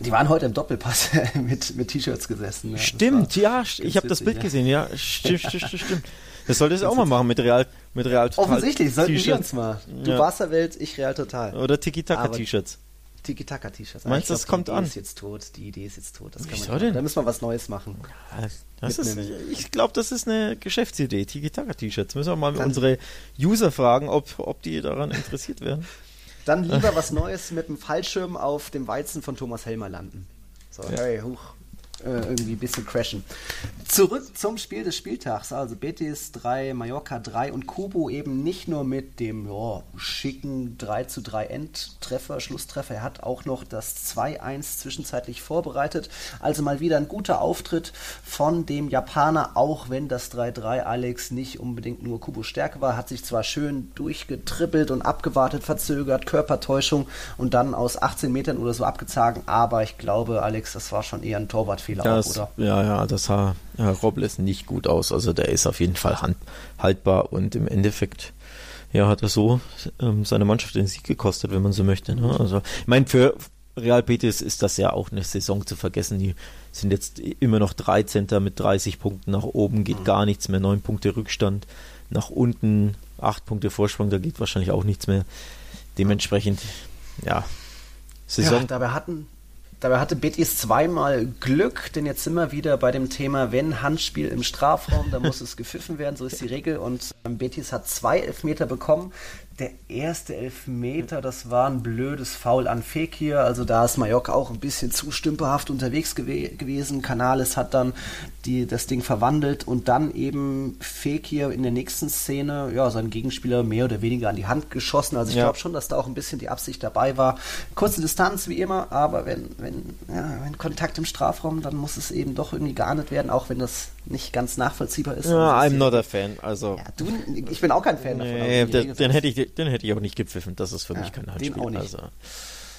Die waren heute im Doppelpass [LAUGHS] mit, mit T-Shirts gesessen. Ja. Stimmt, ja, ich habe das Bild gesehen, ja. Stimmt, stimmt, stimmt, stimmt. Das solltest du auch mal machen mit Real, mit Real Total. Offensichtlich, sollten wir uns mal. Du ja. Barca-Welt, ich Real Total. Oder Tiki-Taka-T-Shirts. Tiki-Taka-T-Shirts. Meinst du, das kommt die an? Die ist jetzt tot. Die Idee ist jetzt tot. Das kann man denn? Da müssen wir was Neues machen. Ja, das ist, ich glaube, das ist eine Geschäftsidee. Tiki-Taka-T-Shirts. Müssen wir mal Dann unsere User fragen, ob, ob die daran interessiert werden. Dann lieber was Neues mit dem Fallschirm auf dem Weizen von Thomas Helmer landen. So, ja. hey, huch. Äh, irgendwie ein bisschen crashen. Zurück zum Spiel des Spieltags. Also Betis 3, Mallorca 3 und Kubo eben nicht nur mit dem ja, schicken 3 zu 3 Endtreffer, Schlusstreffer. Er hat auch noch das 2-1 zwischenzeitlich vorbereitet. Also mal wieder ein guter Auftritt von dem Japaner, auch wenn das 3-3 Alex nicht unbedingt nur Kubo Stärke war. Hat sich zwar schön durchgetrippelt und abgewartet, verzögert, Körpertäuschung und dann aus 18 Metern oder so abgezogen. Aber ich glaube, Alex, das war schon eher ein Torwartfehler, das, auch, oder? Ja, ja, das sah ja, Robles nicht gut aus. Also der ist auf jeden Fall hand, haltbar und im Endeffekt ja, hat er so ähm, seine Mannschaft den Sieg gekostet, wenn man so möchte. Ne? Also ich meine, für Real Betis ist das ja auch eine Saison zu vergessen. Die sind jetzt immer noch 13. mit 30 Punkten. Nach oben geht mhm. gar nichts mehr. 9 Punkte Rückstand. Nach unten 8 Punkte Vorsprung. Da geht wahrscheinlich auch nichts mehr. Dementsprechend, ja. Saison. Ja, dabei hatten, Dabei hatte Betis zweimal Glück, denn jetzt sind wir wieder bei dem Thema, wenn Handspiel im Strafraum, dann muss es gepfiffen werden, so ist die Regel. Und Betis hat zwei Elfmeter bekommen der erste Elfmeter, das war ein blödes Foul an Fekir. Also da ist Mallorca auch ein bisschen zu stümperhaft unterwegs gew gewesen. Canales hat dann die, das Ding verwandelt und dann eben Fekir in der nächsten Szene, ja, seinen Gegenspieler mehr oder weniger an die Hand geschossen. Also ich ja. glaube schon, dass da auch ein bisschen die Absicht dabei war. Kurze Distanz wie immer, aber wenn, wenn, ja, wenn Kontakt im Strafraum, dann muss es eben doch irgendwie geahndet werden, auch wenn das nicht ganz nachvollziehbar ist. Ja, I'm not a fan. Also. Ja, du, ich bin auch kein Fan nee, davon. Den, den hätte ich den hätte ich auch nicht gepfiffen. Das ist für ja, mich kein Handspiel. Den auch nicht. Also,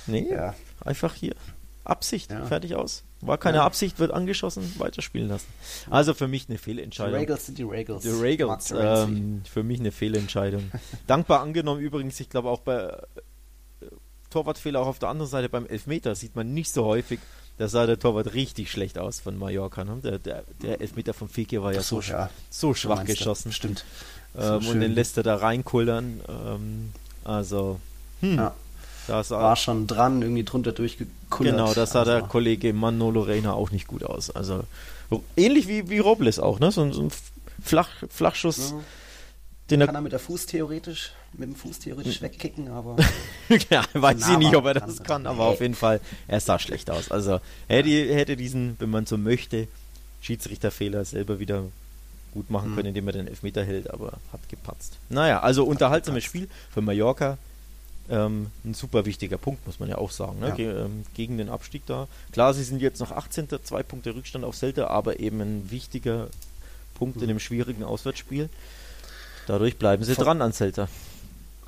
nee, ja. einfach hier. Absicht, fertig aus. War keine. Absicht, wird angeschossen, weiterspielen lassen. Also für mich eine Fehlentscheidung. Die Regals sind die Regals. Die Regals, ähm, für mich eine Fehlentscheidung. [LAUGHS] Dankbar angenommen übrigens, ich glaube auch bei äh, Torwartfehler auch auf der anderen Seite beim Elfmeter sieht man nicht so häufig. Da sah der Torwart richtig schlecht aus von Mallorca. Ne? Der, der, der Elfmeter von Fekir war ja so, so, ja. so schwach geschossen. Stimmt. Ähm, so und den lässt er da reinkullern. Ähm, also, hm. Ja. Das war schon dran, irgendwie drunter durchgekullert. Genau, das sah also. der Kollege Manolo Reina auch nicht gut aus. Also ähnlich wie, wie Robles auch, ne? So, so ein Flach, Flachschuss. Den kann er mit der Fuß theoretisch, mit dem Fuß theoretisch wegkicken, aber. [LAUGHS] ja, weiß ich nicht, ob er das kann, aber auf jeden Fall, er sah schlecht aus. Also hätte, hätte diesen, wenn man so möchte, Schiedsrichterfehler selber wieder gut machen mhm. können, indem er den Elfmeter hält, aber hat gepatzt. Naja, also hat unterhaltsames gepatzt. Spiel für Mallorca. Ähm, ein super wichtiger Punkt, muss man ja auch sagen, ne? ja. Ge ähm, gegen den Abstieg da. Klar, sie sind jetzt noch 18. zwei Punkte Rückstand auf Celta, aber eben ein wichtiger Punkt mhm. in einem schwierigen Auswärtsspiel. Dadurch bleiben sie Von dran an Celta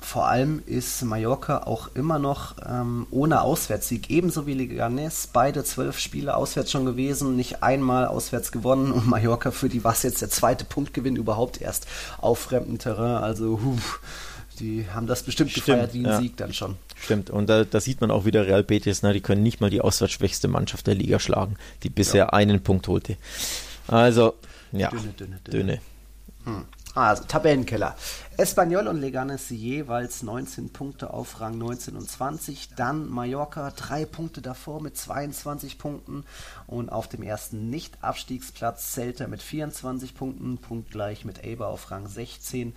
vor allem ist Mallorca auch immer noch ähm, ohne Auswärtssieg, ebenso wie Leganes, beide zwölf Spiele auswärts schon gewesen, nicht einmal auswärts gewonnen und Mallorca für die war es jetzt der zweite Punktgewinn überhaupt erst auf fremdem Terrain, also huh, die haben das bestimmt Stimmt, gefeiert wie ein ja. Sieg dann schon. Stimmt, und da, da, sieht man auch wieder Real Betis, ne, die können nicht mal die auswärtsschwächste Mannschaft der Liga schlagen, die bisher ja. einen Punkt holte. Also, ja, dünne, dünne. dünne. dünne. Hm. Also Tabellenkeller. Espanyol und Leganes jeweils 19 Punkte auf Rang 19 und 20. Dann Mallorca drei Punkte davor mit 22 Punkten. Und auf dem ersten Nicht-Abstiegsplatz Celta mit 24 Punkten, punktgleich mit Eber auf Rang 16.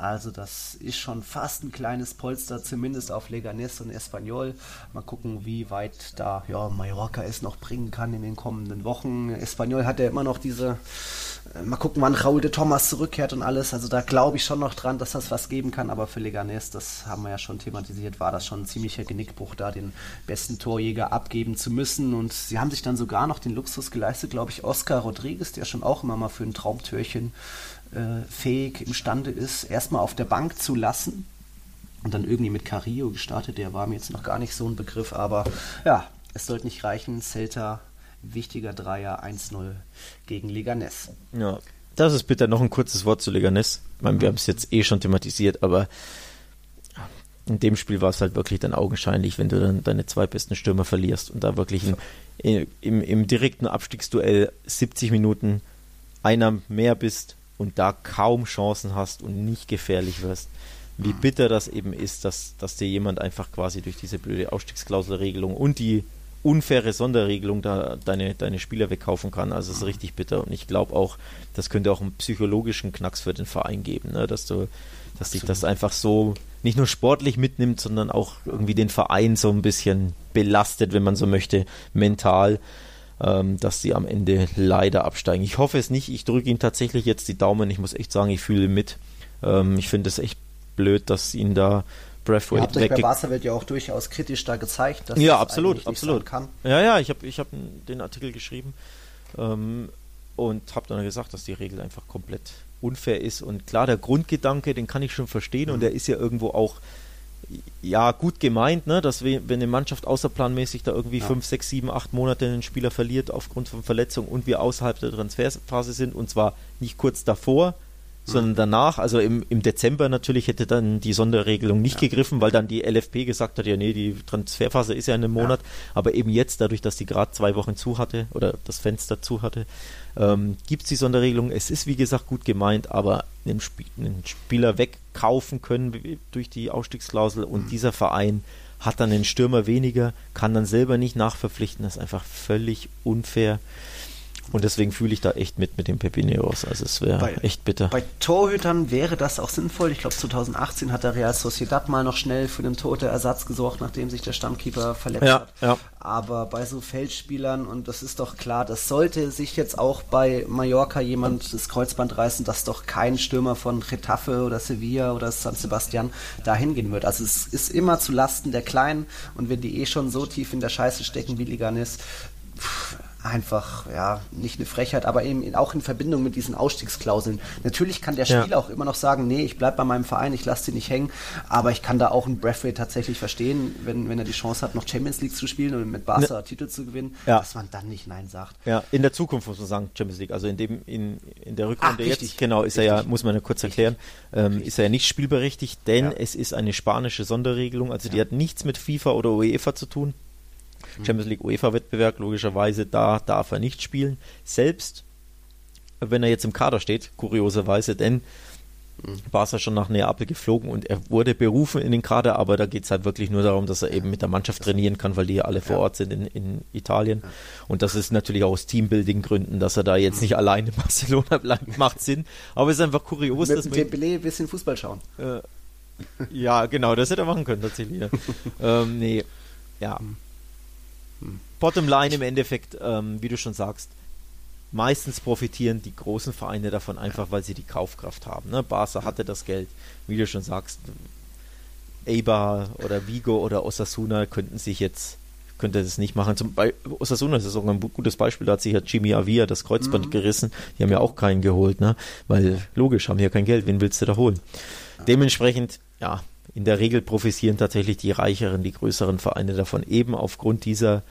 Also das ist schon fast ein kleines Polster, zumindest auf Leganés und Espanyol. Mal gucken, wie weit da ja, Mallorca es noch bringen kann in den kommenden Wochen. Espanyol hat ja immer noch diese, äh, mal gucken, wann Raúl de Thomas zurückkehrt und alles. Also da glaube ich schon noch dran, dass das was geben kann. Aber für Leganés, das haben wir ja schon thematisiert, war das schon ein ziemlicher Genickbruch, da den besten Torjäger abgeben zu müssen. Und sie haben sich dann sogar noch den Luxus geleistet, glaube ich, Oscar Rodriguez, der schon auch immer mal für ein Traumtürchen äh, fähig, imstande ist, erstmal auf der Bank zu lassen. Und dann irgendwie mit Carillo gestartet, der war mir jetzt noch gar nicht so ein Begriff, aber ja, es sollte nicht reichen. Celta, wichtiger Dreier, 1-0 gegen Leganes. Ja, das ist bitte noch ein kurzes Wort zu Leganes. Ich meine, wir haben es jetzt eh schon thematisiert, aber in dem Spiel war es halt wirklich dann augenscheinlich, wenn du dann deine zwei besten Stürmer verlierst und da wirklich in, im, im direkten Abstiegsduell 70 Minuten einer mehr bist und da kaum Chancen hast und nicht gefährlich wirst. Wie bitter das eben ist, dass, dass dir jemand einfach quasi durch diese blöde Ausstiegsklauselregelung und die unfaire Sonderregelung da deine, deine Spieler wegkaufen kann. Also es ist richtig bitter. Und ich glaube auch, das könnte auch einen psychologischen Knacks für den Verein geben, ne? dass du, dass dich das einfach so nicht nur sportlich mitnimmt, sondern auch irgendwie den Verein so ein bisschen belastet, wenn man so möchte, mental. Ähm, dass sie am Ende leider absteigen. Ich hoffe es nicht. Ich drücke ihnen tatsächlich jetzt die Daumen. Ich muss echt sagen, ich fühle mit. Ähm, ich finde es echt blöd, dass ihn da Braithwaite ja, habt euch bei wird ja auch durchaus kritisch da gezeigt, dass ja, das absolut, absolut. kann. Ja, ja, ich habe ich hab den Artikel geschrieben ähm, und habe dann gesagt, dass die Regel einfach komplett unfair ist. Und klar, der Grundgedanke, den kann ich schon verstehen mhm. und der ist ja irgendwo auch ja gut gemeint, ne, dass wir, wenn eine Mannschaft außerplanmäßig da irgendwie ja. fünf, sechs, sieben, acht Monate einen Spieler verliert aufgrund von Verletzung und wir außerhalb der Transferphase sind und zwar nicht kurz davor, sondern danach, also im, im Dezember natürlich hätte dann die Sonderregelung nicht ja. gegriffen, weil dann die LFP gesagt hat, ja nee, die Transferphase ist ja in einem Monat, ja. aber eben jetzt, dadurch, dass die gerade zwei Wochen zu hatte oder das Fenster zu hatte, ähm, gibt es die Sonderregelung. Es ist wie gesagt gut gemeint, aber einen, Sp einen Spieler wegkaufen können durch die Ausstiegsklausel und mhm. dieser Verein hat dann einen Stürmer weniger, kann dann selber nicht nachverpflichten, das ist einfach völlig unfair. Und deswegen fühle ich da echt mit mit den Pepineros. Also es wäre echt bitter. Bei Torhütern wäre das auch sinnvoll. Ich glaube 2018 hat der Real Sociedad mal noch schnell für den toten Ersatz gesorgt, nachdem sich der Stammkeeper verletzt ja, hat. Ja. Aber bei so Feldspielern, und das ist doch klar, das sollte sich jetzt auch bei Mallorca jemand das Kreuzband reißen, dass doch kein Stürmer von Getafe oder Sevilla oder San Sebastian dahin gehen wird. Also es ist immer zu Lasten der Kleinen und wenn die eh schon so tief in der Scheiße stecken wie Liganis, pff, einfach, ja, nicht eine Frechheit, aber eben auch in Verbindung mit diesen Ausstiegsklauseln. Natürlich kann der Spieler ja. auch immer noch sagen, nee, ich bleib bei meinem Verein, ich lasse sie nicht hängen, aber ich kann da auch einen Braithwaite tatsächlich verstehen, wenn, wenn er die Chance hat, noch Champions League zu spielen und mit Barca ne. Titel zu gewinnen, ja. dass man dann nicht Nein sagt. Ja, in der Zukunft muss man sagen, Champions League, also in dem, in, in der Rückrunde Ach, jetzt, genau, ist richtig. er ja, muss man ja kurz erklären, ähm, ist er ja nicht spielberechtigt, denn ja. es ist eine spanische Sonderregelung, also die hat nichts mit FIFA oder UEFA zu tun. Mhm. Champions League UEFA-Wettbewerb, logischerweise, da darf er nicht spielen. Selbst wenn er jetzt im Kader steht, kurioserweise, denn mhm. Barca schon nach Neapel geflogen und er wurde berufen in den Kader, aber da geht es halt wirklich nur darum, dass er eben mit der Mannschaft trainieren kann, weil die ja alle vor Ort sind in, in Italien. Und das ist natürlich auch aus Teambuilding-Gründen, dass er da jetzt nicht allein in Barcelona [LAUGHS] bleibt, macht Sinn. Aber es ist einfach kurios, mit dass man. Dembele ein bisschen Fußball schauen. Äh, ja, genau, das hätte er machen können, tatsächlich. Ja. [LAUGHS] ähm, nee, ja. Bottom line im Endeffekt, ähm, wie du schon sagst, meistens profitieren die großen Vereine davon einfach, weil sie die Kaufkraft haben. Ne? Barca hatte das Geld, wie du schon sagst. Eibar oder Vigo oder Osasuna könnten sich jetzt könnte das nicht machen. Zum Beispiel Osasuna ist auch ein gutes Beispiel, da hat sich ja Jimmy Avia das Kreuzband mhm. gerissen. Die haben ja auch keinen geholt, ne? Weil logisch, haben ja kein Geld, wen willst du da holen? Dementsprechend, ja, in der Regel profitieren tatsächlich die reicheren, die größeren Vereine davon, eben aufgrund dieser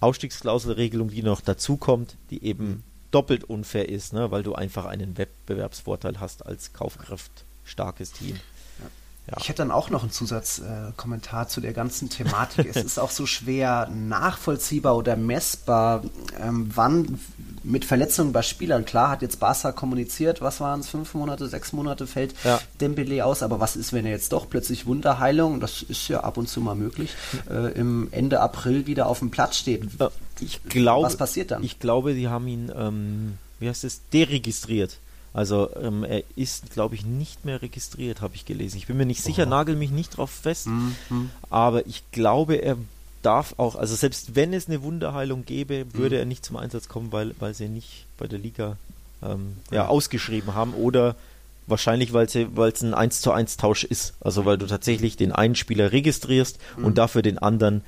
Ausstiegsklauselregelung, die noch dazukommt, die eben doppelt unfair ist, ne, weil du einfach einen Wettbewerbsvorteil hast als kaufkraftstarkes Team. Ja. Ich hätte dann auch noch einen Zusatzkommentar äh, zu der ganzen Thematik. es [LAUGHS] ist auch so schwer nachvollziehbar oder messbar, ähm, wann mit Verletzungen bei Spielern, klar hat jetzt Barca kommuniziert, was waren es, fünf Monate, sechs Monate fällt ja. Dembele aus, aber was ist, wenn er jetzt doch plötzlich Wunderheilung, das ist ja ab und zu mal möglich, äh, im Ende April wieder auf dem Platz steht? Ich glaube, was passiert dann? Ich glaube, sie haben ihn, ähm, wie heißt es, deregistriert. Also ähm, er ist, glaube ich, nicht mehr registriert, habe ich gelesen. Ich bin mir nicht sicher, oh. nagel mich nicht drauf fest, mhm. aber ich glaube, er darf auch, also selbst wenn es eine Wunderheilung gäbe, würde mhm. er nicht zum Einsatz kommen, weil, weil sie nicht bei der Liga ähm, ja, ausgeschrieben haben oder wahrscheinlich, weil es ein 1 zu 1 Tausch ist. Also weil du tatsächlich den einen Spieler registrierst mhm. und dafür den anderen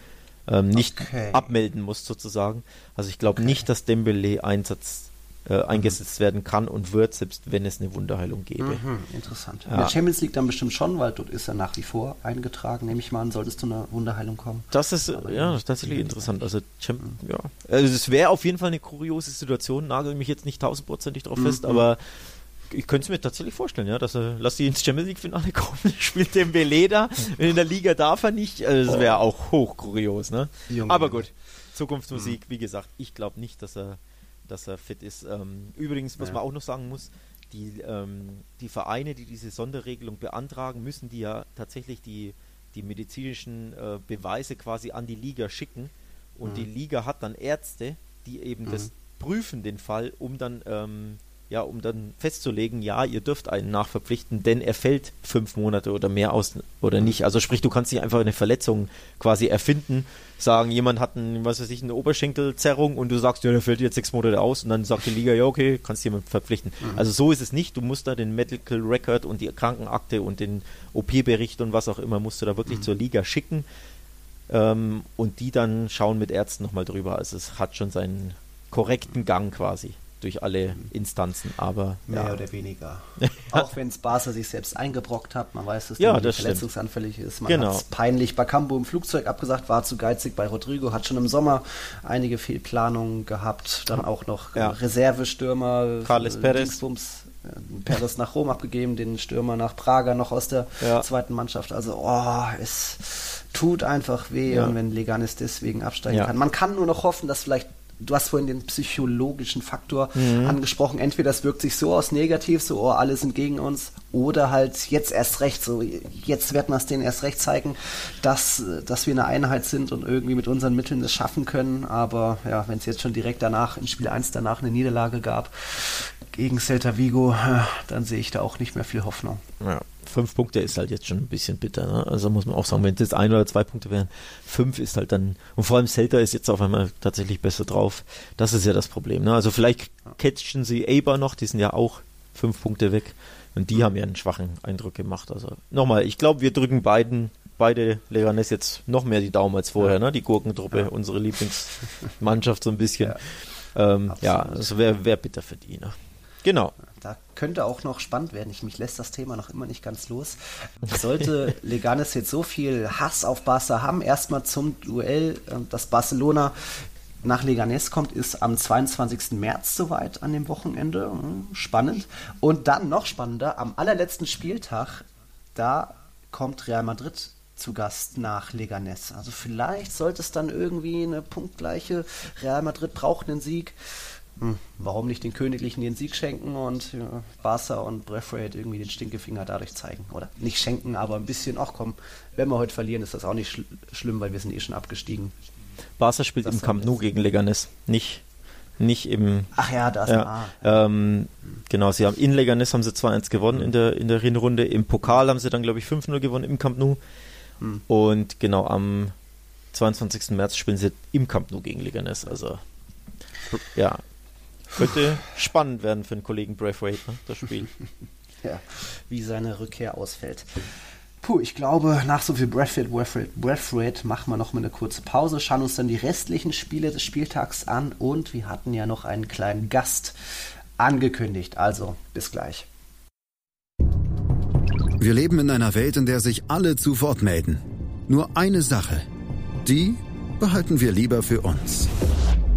ähm, nicht okay. abmelden musst sozusagen. Also ich glaube okay. nicht, dass Dembele Einsatz äh, eingesetzt werden kann und wird, selbst wenn es eine Wunderheilung gäbe. Mhm, interessant. Ja. In der Champions League dann bestimmt schon, weil dort ist er nach wie vor eingetragen, nehme ich mal an, solltest du eine Wunderheilung kommen. Das ist, Aber ja, das ist tatsächlich interessant. Also, Champ mhm. ja. Also, es wäre auf jeden Fall eine kuriose Situation, nagel mich jetzt nicht tausendprozentig drauf mhm. fest, aber ich könnte es mir tatsächlich vorstellen, ja, dass er, lass die ins Champions League Finale [LAUGHS] kommen, spielt den Beleda, in der Liga darf er nicht, also das wäre auch hoch kurios, ne? Junge. Aber gut, Zukunftsmusik, mhm. wie gesagt, ich glaube nicht, dass er dass er fit ist. Ähm, übrigens, was ja. man auch noch sagen muss, die, ähm, die Vereine, die diese Sonderregelung beantragen, müssen die ja tatsächlich die, die medizinischen äh, Beweise quasi an die Liga schicken. Und mhm. die Liga hat dann Ärzte, die eben mhm. das prüfen, den Fall, um dann ähm, ja, um dann festzulegen, ja, ihr dürft einen nachverpflichten, denn er fällt fünf Monate oder mehr aus oder nicht. Also sprich, du kannst nicht einfach eine Verletzung quasi erfinden, sagen, jemand hat einen, was weiß ich, eine Oberschenkelzerrung und du sagst, ja, der fällt jetzt sechs Monate aus und dann sagt die Liga, ja, okay, kannst jemand verpflichten. Mhm. Also so ist es nicht. Du musst da den Medical Record und die Krankenakte und den OP-Bericht und was auch immer musst du da wirklich mhm. zur Liga schicken ähm, und die dann schauen mit Ärzten nochmal drüber. Also es hat schon seinen korrekten Gang quasi durch alle Instanzen, aber mehr ja. oder weniger. [LAUGHS] Auch wenn es Barca sich selbst eingebrockt hat, man weiß, dass ja, das verletzungsanfällig ist. Man genau. hat peinlich bei Cambo im Flugzeug abgesagt, war zu geizig bei Rodrigo, hat schon im Sommer einige Fehlplanungen gehabt, dann auch noch ja. Reservestürmer, Carles Perez. Perez nach Rom abgegeben, den Stürmer nach Prager noch aus der ja. zweiten Mannschaft. Also, oh, es tut einfach weh, Ja. und wenn Leganes deswegen absteigen Ja. kann. Man kann nur noch hoffen, dass vielleicht Du hast vorhin den psychologischen Faktor Mhm. angesprochen. Entweder das wirkt sich so aus negativ, so, oh, alle sind gegen uns, oder halt jetzt erst recht, so, jetzt werden wir es denen erst recht zeigen, dass, dass wir eine Einheit sind und irgendwie mit unseren Mitteln es schaffen können. Aber ja, wenn es jetzt schon direkt danach, in Spiel 1 danach eine Niederlage gab gegen Celta Vigo, äh, dann sehe ich da auch nicht mehr viel Hoffnung. Ja, fünf Punkte ist halt jetzt schon ein bisschen bitter. Ne? Also muss man auch sagen, wenn es jetzt ein oder zwei Punkte wären, fünf ist halt dann, und vor allem Celta ist jetzt auf einmal tatsächlich besser drauf. Das ist ja das Problem. Ne? Also vielleicht catchen sie Aber noch, die sind ja auch fünf Punkte weg. Und die haben ja einen schwachen Eindruck gemacht. Also nochmal, ich glaube, wir drücken beiden, beide Leganes jetzt noch mehr die Daumen als vorher, ne? Die Gurkentruppe, unsere Lieblingsmannschaft so ein bisschen. [LAUGHS] Ja, ähm, ja also wäre wär bitter für die. Ne? Genau. Da könnte auch noch spannend werden. Ich, mich lässt das Thema noch immer nicht ganz los. Sollte [LAUGHS] Leganes jetzt so viel Hass auf Barca haben, erstmal zum Duell, äh, das Barcelona nach Leganes kommt, ist am 22. März soweit an dem Wochenende. Hm, Spannend. Und dann noch spannender, am allerletzten Spieltag, da kommt Real Madrid zu Gast nach Leganes. Also vielleicht sollte es dann irgendwie eine punktgleiche. Real Madrid braucht einen Sieg. Hm, warum nicht den Königlichen den Sieg schenken und ja, Barca und Braithwaite irgendwie den Stinkefinger dadurch zeigen? Oder nicht schenken, aber ein bisschen, ach komm, wenn wir heute verlieren, ist das auch nicht schl schlimm, weil wir sind eh schon abgestiegen. Barca spielt Das im Camp Nou gegen Leganes, nicht, nicht im. Ach ja, das Ja, ah, ähm, genau, sie haben in Leganes haben sie 2-1 gewonnen in der, in der Hinrunde. Im Pokal haben sie dann, glaube ich, 5-0 gewonnen im Camp Nou. Hm. Und genau, am 22. März spielen sie im Camp Nou gegen Leganes. Also, ja, könnte spannend werden für den Kollegen Braithwaite, ne, das Spiel. [LAUGHS] ja, wie seine Rückkehr ausfällt. Puh, ich glaube, nach so viel Braithwaite, Braithwaite, Braithwaite machen wir noch mal eine kurze Pause, schauen uns dann die restlichen Spiele des Spieltags an und wir hatten ja noch einen kleinen Gast angekündigt. Also, bis gleich. Wir leben in einer Welt, in der sich alle zu Wort melden. Nur eine Sache. Die behalten wir lieber für uns.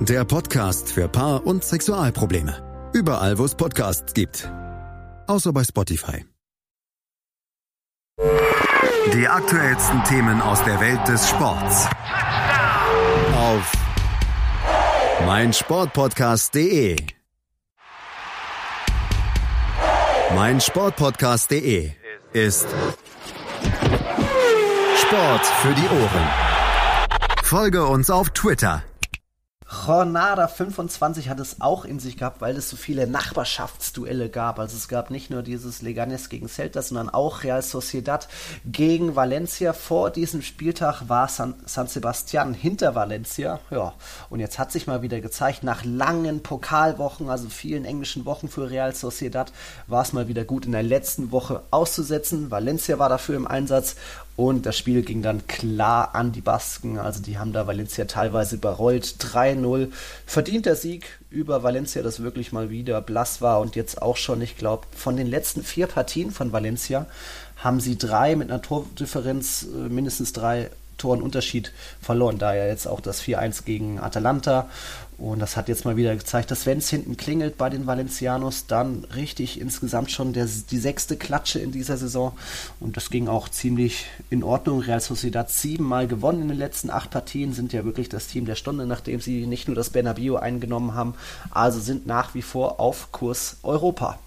Der Podcast für Paar- und Sexualprobleme. Überall, wo es Podcasts gibt. Außer bei Spotify. Die aktuellsten Themen aus der Welt des Sports. Auf meinsportpodcast.de. Meinsportpodcast.de ist Sport für die Ohren. Folge uns auf Twitter. Jornada 25 hat es auch in sich gehabt, weil es so viele Nachbarschaftsduelle gab. Also es gab nicht nur dieses Leganes gegen Celta, sondern auch Real Sociedad gegen Valencia. Vor diesem Spieltag war San, San Sebastian hinter Valencia. Ja, und jetzt hat sich mal wieder gezeigt, nach langen Pokalwochen, also vielen englischen Wochen für Real Sociedad, war es mal wieder gut in der letzten Woche auszusetzen. Valencia war dafür im Einsatz Und das Spiel ging dann klar an die Basken. Also die haben da Valencia teilweise überrollt. 3-0. Verdienter Sieg über Valencia, das wirklich mal wieder blass war und jetzt auch schon, ich glaube, von den letzten vier Partien von Valencia haben sie drei mit einer Tordifferenz, äh, mindestens drei Toren Unterschied verloren. Da ja jetzt auch das 4-1 gegen Atalanta. Und das hat jetzt mal wieder gezeigt, dass wenn es hinten klingelt bei den Valencianos, dann richtig insgesamt schon der, die sechste Klatsche in dieser Saison. Und das ging auch ziemlich in Ordnung. Real Sociedad siebenmal gewonnen in den letzten acht Partien, sind ja wirklich das Team der Stunde, nachdem sie nicht nur das Bernabeu eingenommen haben, also sind nach wie vor auf Kurs Europa.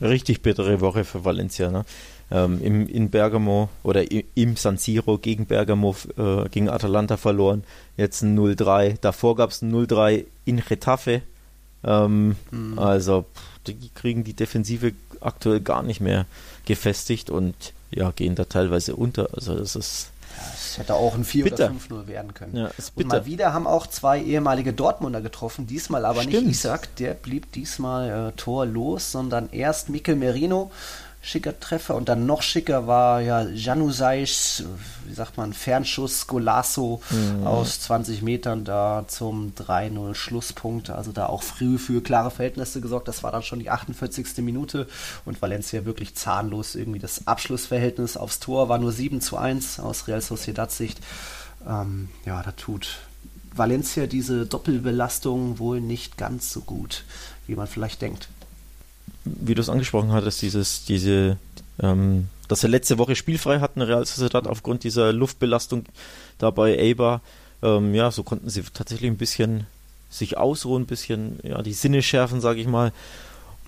Richtig bittere Woche für Valencia. Ne? Ähm, im, in Bergamo oder im San Siro gegen Bergamo, äh, gegen Atalanta verloren. Jetzt ein 0-3. Davor gab es ein 0-3 in Getafe. Ähm, mhm. Also die kriegen die Defensive aktuell gar nicht mehr gefestigt und ja, gehen da teilweise unter. Also das ist es hätte auch ein 4 bitter. oder 5-0 werden können. Ja, und mal wieder haben auch zwei ehemalige Dortmunder getroffen, diesmal aber Stimmt. nicht Isaac, der blieb diesmal äh, torlos, sondern erst Mikel Merino schicker Treffer und dann noch schicker war ja Janusais, wie sagt man, Fernschuss Golasso mhm. aus 20 Metern da zum 3-0 Schlusspunkt. Also da auch früh für klare Verhältnisse gesorgt. Das war dann schon die 48. Minute und Valencia wirklich zahnlos. Irgendwie das Abschlussverhältnis aufs Tor war nur 7 zu 1 aus Real Sociedad Sicht. Ähm, ja, da tut Valencia diese Doppelbelastung wohl nicht ganz so gut, wie man vielleicht denkt wie du es angesprochen hattest, dieses, diese, ähm, dass er letzte Woche spielfrei hatten, Real Sociedad aufgrund dieser Luftbelastung da bei Eibar. Ähm, ja, so konnten sie tatsächlich ein bisschen sich ausruhen, ein bisschen ja, die Sinne schärfen, sage ich mal.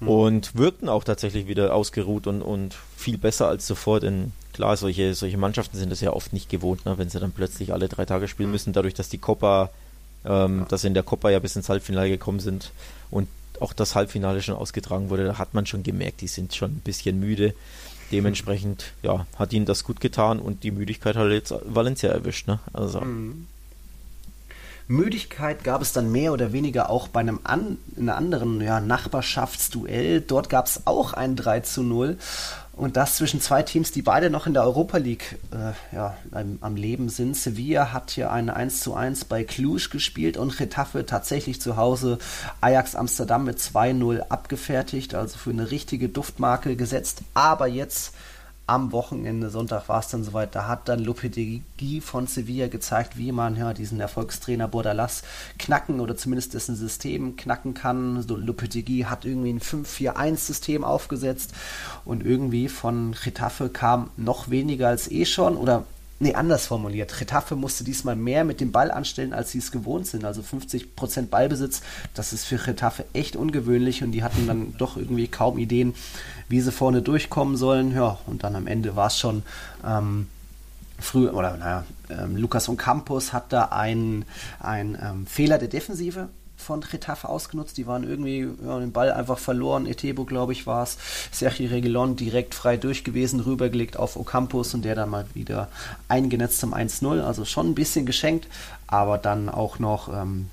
Mhm. Und wirkten auch tatsächlich wieder ausgeruht und, und viel besser als zuvor, denn klar, solche, solche Mannschaften sind das ja oft nicht gewohnt, ne, wenn sie dann plötzlich alle drei Tage spielen mhm. müssen, dadurch, dass die Copa, ähm, ja. dass sie in der Copa ja bis ins Halbfinale gekommen sind und auch das Halbfinale schon ausgetragen wurde, da hat man schon gemerkt, die sind schon ein bisschen müde. Dementsprechend, ja, hat ihnen das gut getan und die Müdigkeit hat jetzt Valencia erwischt, ne? Also. Mhm. Müdigkeit gab es dann mehr oder weniger auch bei einem, an, einem anderen ja, Nachbarschaftsduell. Dort gab es auch ein 3 zu 0. Und das zwischen zwei Teams, die beide noch in der Europa League äh, ja, am, am, Leben sind. Sevilla hat hier eine 1 zu 1 bei Cluj gespielt und Getafe tatsächlich zu Hause Ajax Amsterdam mit 2-0 abgefertigt, also für eine richtige Duftmarke gesetzt. Aber jetzt am Wochenende, Sonntag war es dann soweit, da hat dann Lopetegui von Sevilla gezeigt, wie man ja diesen Erfolgstrainer Bordalas knacken oder zumindest dessen System knacken kann. So, Lopetegui hat irgendwie ein 5-4-1-System aufgesetzt und irgendwie von Getafe kam noch weniger als eh schon oder Nee, anders formuliert. Retafe musste diesmal mehr mit dem Ball anstellen, als sie es gewohnt sind. Also 50% Ballbesitz, das ist für Retafe echt ungewöhnlich und die hatten dann [LAUGHS] doch irgendwie kaum Ideen, wie sie vorne durchkommen sollen. Ja, und dann am Ende war es schon ähm, früh, oder naja, ähm, Lukas und Campos hat da einen, einen ähm, Fehler der Defensive von Getafe ausgenutzt. Die waren irgendwie ja, den Ball einfach verloren. Etebo, glaube ich, war es. Sergi Reguilon direkt frei durch gewesen, rübergelegt auf Ocampos und der dann mal wieder eingenetzt zum 1-0. Also schon ein bisschen geschenkt, aber dann auch noch ähm,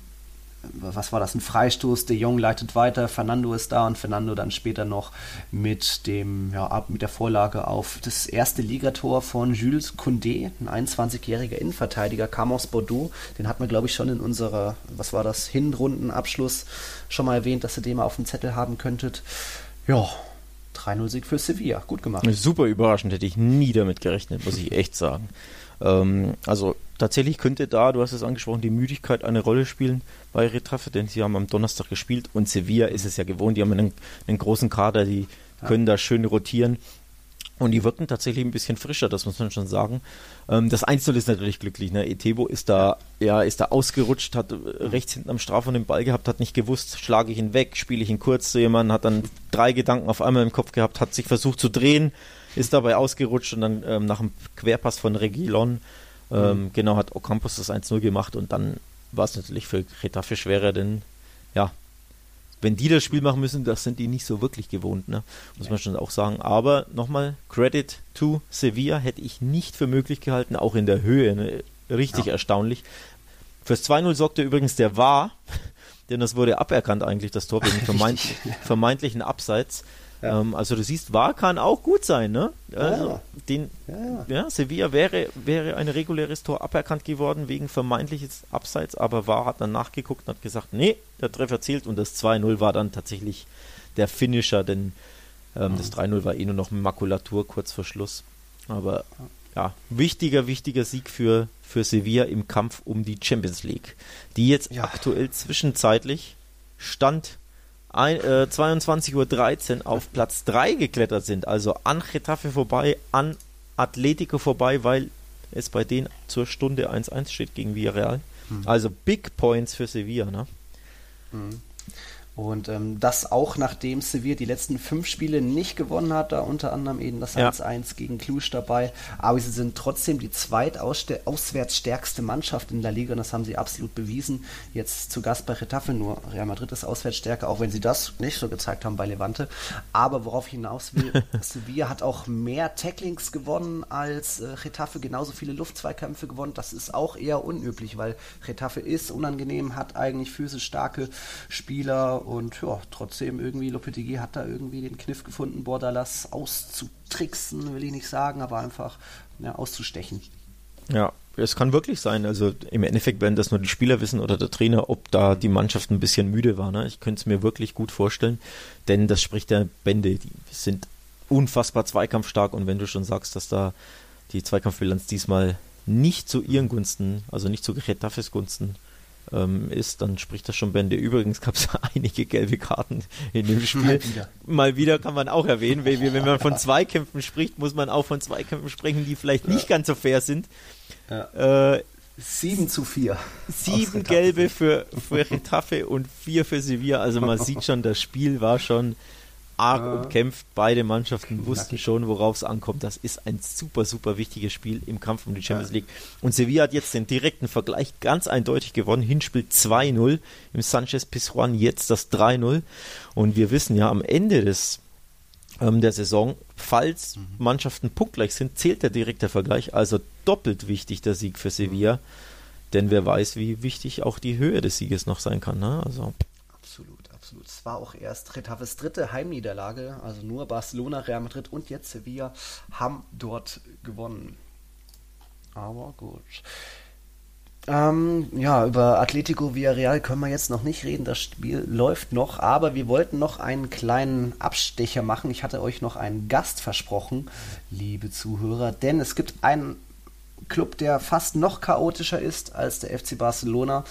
was war das, ein Freistoß, De Jong leitet weiter, Fernando ist da und Fernando dann später noch mit dem, ja, mit der Vorlage auf das erste Ligator von Jules Koundé, ein 21-jähriger Innenverteidiger, kam aus Bordeaux, den hat man glaube ich schon in unserer, was war das, Hinrundenabschluss schon mal erwähnt, dass ihr den mal auf dem Zettel haben könntet. Ja, 3-0-Sieg für Sevilla, gut gemacht. Super überraschend, hätte ich nie damit gerechnet, muss ich echt sagen. Ähm, also tatsächlich könnte da, du hast es angesprochen, die Müdigkeit eine Rolle spielen bei Retraffe, denn sie haben am Donnerstag gespielt und Sevilla ist es ja gewohnt, die haben einen, einen großen Kader, die ja. können da schön rotieren. Und die wirken tatsächlich ein bisschen frischer, das muss man schon sagen. Ähm, das 1 ist natürlich glücklich. Ne? Etebo ist da, ja, ist da ausgerutscht, hat äh, rechts hinten am Strafraum den Ball gehabt, hat nicht gewusst, schlage ich ihn weg, spiele ich ihn kurz zu jemandem, hat dann drei Gedanken auf einmal im Kopf gehabt, hat sich versucht zu drehen, ist dabei ausgerutscht und dann ähm, nach einem Querpass von Regilon, ähm, mhm. genau, hat Ocampos das 1-0 gemacht und dann war es natürlich für Retafe schwerer, denn ja, wenn die das Spiel machen müssen, das sind die nicht so wirklich gewohnt, ne? muss man schon auch sagen. Aber nochmal, Credit to Sevilla hätte ich nicht für möglich gehalten, auch in der Höhe, ne? richtig ja. erstaunlich. Fürs 2-0 sorgte übrigens der War, [LAUGHS] denn das wurde aberkannt eigentlich, das Tor wegen [LAUGHS] vermeintlich, vermeintlichen Abseits. Ja. Ähm, also du siehst, war kann auch gut sein, ne? Also ja. den, ja, Sevilla wäre, wäre ein reguläres Tor aberkannt geworden wegen vermeintliches Abseits, aber war hat dann nachgeguckt und hat gesagt, nee, der Treffer zählt und das 2-0 war dann tatsächlich der Finisher, denn ähm, mhm. das 3-0 war eh nur noch Makulatur kurz vor Schluss. Aber ja, wichtiger, wichtiger Sieg für, für Sevilla im Kampf um die Champions League, die jetzt aktuell zwischenzeitlich Stand ein, äh, 22.13 Uhr auf Platz 3 geklettert sind, also an Getafe vorbei, an Atletico vorbei, weil es bei denen zur Stunde 1-1 steht gegen Villarreal. Mhm. Also Big Points für Sevilla, ne? Mhm. Und ähm, das auch nachdem Sevilla die letzten fünf Spiele nicht gewonnen hat, da unter anderem eben das 1-1 ja. gegen Cluj dabei. Aber sie sind trotzdem die zweitauswärts stärkste Mannschaft in der Liga und das haben sie absolut bewiesen. Jetzt zu Gast bei Retafe, nur Real Madrid ist auswärts stärker, auch wenn sie das nicht so gezeigt haben bei Levante. Aber worauf ich hinaus will, [LAUGHS] Sevilla hat auch mehr Tacklings gewonnen als äh, Retafe, genauso viele Luftzweikämpfe gewonnen. Das ist auch eher unüblich, weil Retafe ist unangenehm, hat eigentlich physisch starke Spieler und ja, trotzdem irgendwie Lopetegui hat da irgendwie den Kniff gefunden, Bordalas auszutricksen, will ich nicht sagen, aber einfach ja, auszustechen. Ja, es kann wirklich sein. Also im Endeffekt werden das nur die Spieler wissen oder der Trainer, ob da die Mannschaft ein bisschen müde war. Ne? Ich könnte es mir wirklich gut vorstellen, denn das spricht der Bände. Die sind unfassbar zweikampfstark und wenn du schon sagst, dass da die Zweikampfbilanz diesmal nicht zu ihren Gunsten, also nicht zu Getafes Gunsten ähm, ist, dann spricht das schon Bände. Übrigens gab es [LAUGHS] einige gelbe Karten in dem Spiel. Mal wieder. Mal wieder kann man auch erwähnen, wenn, wenn man von Zweikämpfen spricht, muss man auch von Zweikämpfen sprechen, die vielleicht nicht ganz so fair sind. Ja. Äh, 7 zu 4. Sieben gelbe für, für Retafe und vier für Sevilla. Also man sieht schon, das Spiel war schon arg ja. umkämpft. Beide Mannschaften wussten schon, worauf es ankommt. Das ist ein super, super wichtiges Spiel im Kampf um die Champions League. Und Sevilla hat jetzt den direkten Vergleich ganz eindeutig gewonnen. Hinspiel 2-0 im Sanchez Pizjuan, jetzt das 3-0. Und wir wissen ja, am Ende des ähm, der Saison, falls mhm. Mannschaften punktgleich sind, zählt der direkte Vergleich. Also doppelt wichtig der Sieg für Sevilla. Denn wer weiß, wie wichtig auch die Höhe des Sieges noch sein kann. Ne? Also war auch erst Retaves dritte Heimniederlage, also nur Barcelona, Real Madrid und jetzt Sevilla haben dort gewonnen. Aber gut. Ähm, ja, über Atletico Villarreal können wir jetzt noch nicht reden. Das Spiel läuft noch, aber wir wollten noch einen kleinen Abstecher machen. Ich hatte euch noch einen Gast versprochen, liebe Zuhörer, denn es gibt einen Club, der fast noch chaotischer ist als der FC Barcelona.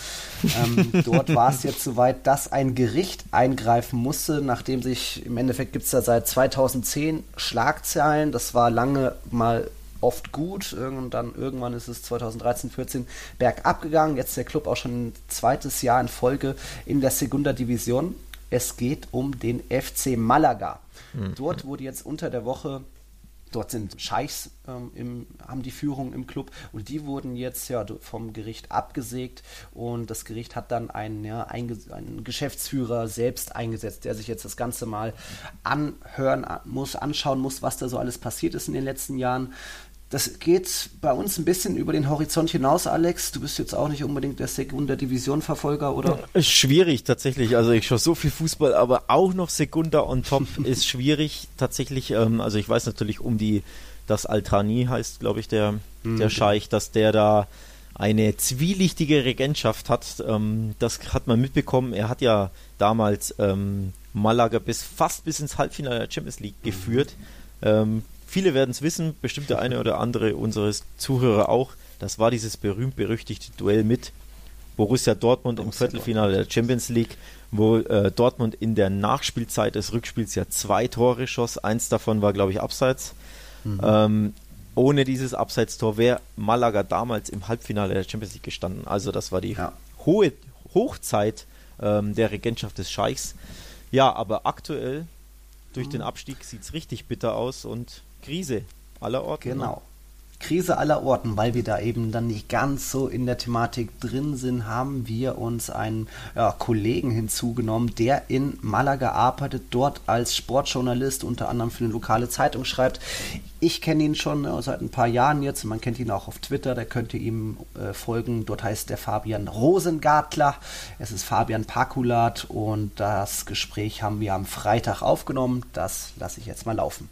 Ähm, dort war es jetzt soweit, dass ein Gericht eingreifen musste, nachdem sich im Endeffekt gibt es da seit 2010 Schlagzeilen. Das war lange mal oft gut und dann irgendwann ist es 2013, 14 bergab gegangen. Jetzt der Club auch schon ein zweites Jahr in Folge in der Segunda Division. Es geht um den FC Malaga. Mhm. Dort wurde jetzt unter der Woche Dort sind Scheichs ähm, im, haben die Führung im Club und die wurden jetzt ja vom Gericht abgesägt und das Gericht hat dann einen, ja, einen Geschäftsführer selbst eingesetzt, der sich jetzt das Ganze mal anhören muss, anschauen muss, was da so alles passiert ist in den letzten Jahren. Das geht bei uns ein bisschen über den Horizont hinaus, Alex. Du bist jetzt auch nicht unbedingt der Sekunda Division Verfolger, oder? Schwierig tatsächlich. Also ich schaue so viel Fußball, aber auch noch Sekunda on top [LAUGHS] ist schwierig tatsächlich. Ähm, also ich weiß natürlich um die, das Altani heißt, glaube ich, der, mhm. der Scheich, dass der da eine zwielichtige Regentschaft hat. Ähm, das hat man mitbekommen. Er hat ja damals ähm, Malaga bis fast bis ins Halbfinale der Champions League mhm. geführt. Ähm, Viele werden es wissen, bestimmt der eine oder andere unseres Zuhörer auch. Das war dieses berühmt-berüchtigte Duell mit Borussia Dortmund im Viertelfinale der Champions League, wo äh, Dortmund in der Nachspielzeit des Rückspiels ja zwei Tore schoss. Eins davon war, glaube ich, abseits. Mhm. Ähm, ohne dieses Abseitstor wäre Malaga damals im Halbfinale der Champions League gestanden. Also das war die ja. hohe Hochzeit ähm, der Regentschaft des Scheichs. Ja, aber aktuell durch mhm. den Abstieg sieht es richtig bitter aus und Krise aller Orten. Genau. Krise aller Orten, weil wir da eben dann nicht ganz so in der Thematik drin sind, haben wir uns einen ja, Kollegen hinzugenommen, der in Malaga arbeitet, dort als Sportjournalist unter anderem für eine lokale Zeitung schreibt. Ich kenne ihn schon ja, seit ein paar Jahren jetzt. Man kennt ihn auch auf Twitter. Der könnte ihm äh, folgen. Dort heißt der Fabian Rosengartler. Es ist Fabian Pakulat und das Gespräch haben wir am Freitag aufgenommen. Das lasse ich jetzt mal laufen.